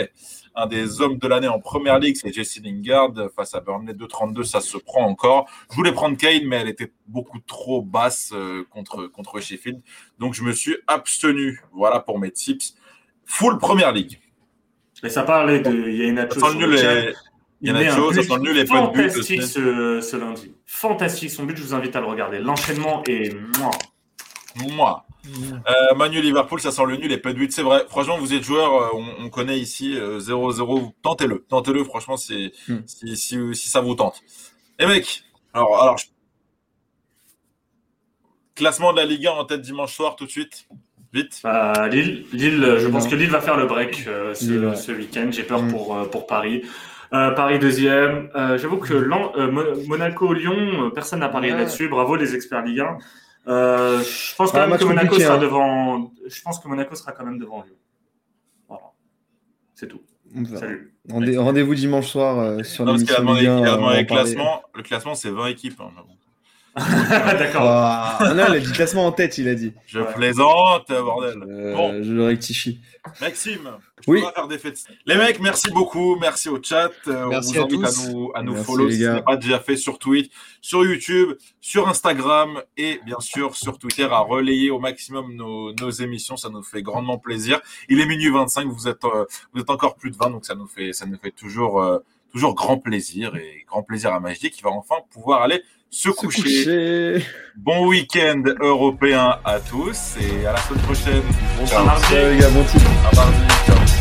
un des hommes de l'année en première ligue, c'est Jesse Lingard face à Burnley 2,32, ça se prend encore. Je voulais prendre Kane, mais elle était beaucoup trop basse euh, contre, contre Sheffield. Donc je me suis abstenu. Voilà pour mes tips. Full première ligue. Et ça parlait de. Il y a une il y en a chose, ça sent nul et pas de but. Fantastique ce, ce, lundi. Fantastique son but, je vous invite à le regarder. L'enchaînement est moi. Euh, Manu Liverpool, ça sent le nul et pas de but. C'est vrai. Franchement, vous êtes joueur, euh, on, connaît ici 0-0. Euh, tentez-le. Tentez-le. Franchement, c'est hmm. si, si, si, ça vous tente. Et mec, alors, alors classement de la Ligue 1 en tête dimanche soir tout de suite. Vite. Bah, Lille, Lille, je pense que Lille va faire le break ce, ce week-end. J'ai peur hmm. pour, pour Paris. Euh, Paris deuxième. Euh, j'avoue que euh, Monaco-Lyon, personne n'a parlé là-dessus. Bravo les experts Ligue 1. Je pense quand même que Monaco sera hein. devant. Je pense que Monaco sera quand même devant Lyon. Voilà, c'est tout. Salut. Rendez-vous dimanche soir sur l'émission Ligue 1. Le classement, le classement c'est 20 équipes. Hein, *laughs* D'accord. Ah, non, il a dit classement en tête, il a dit. Je plaisante, bordel. bon. Je le rectifie. Maxime, oui. faire des fêtes. Les mecs, merci beaucoup. Merci au chat. Euh, merci on vous invite à, nous, à nous follow si ce n'est pas déjà fait sur Twitch, sur YouTube, sur Instagram et bien sûr sur Twitter à relayer au maximum nos, nos émissions. Ça nous fait grandement plaisir. Il est minuit 25, vous êtes, euh, vous êtes encore plus de 20, donc ça nous fait, ça nous fait toujours, euh, toujours grand plaisir et grand plaisir à Magic qui va enfin pouvoir aller se, coucher. Bon week-end européen à tous et à la semaine prochaine. Bon ciao. les gars, bon titre. À mardi. Ciao.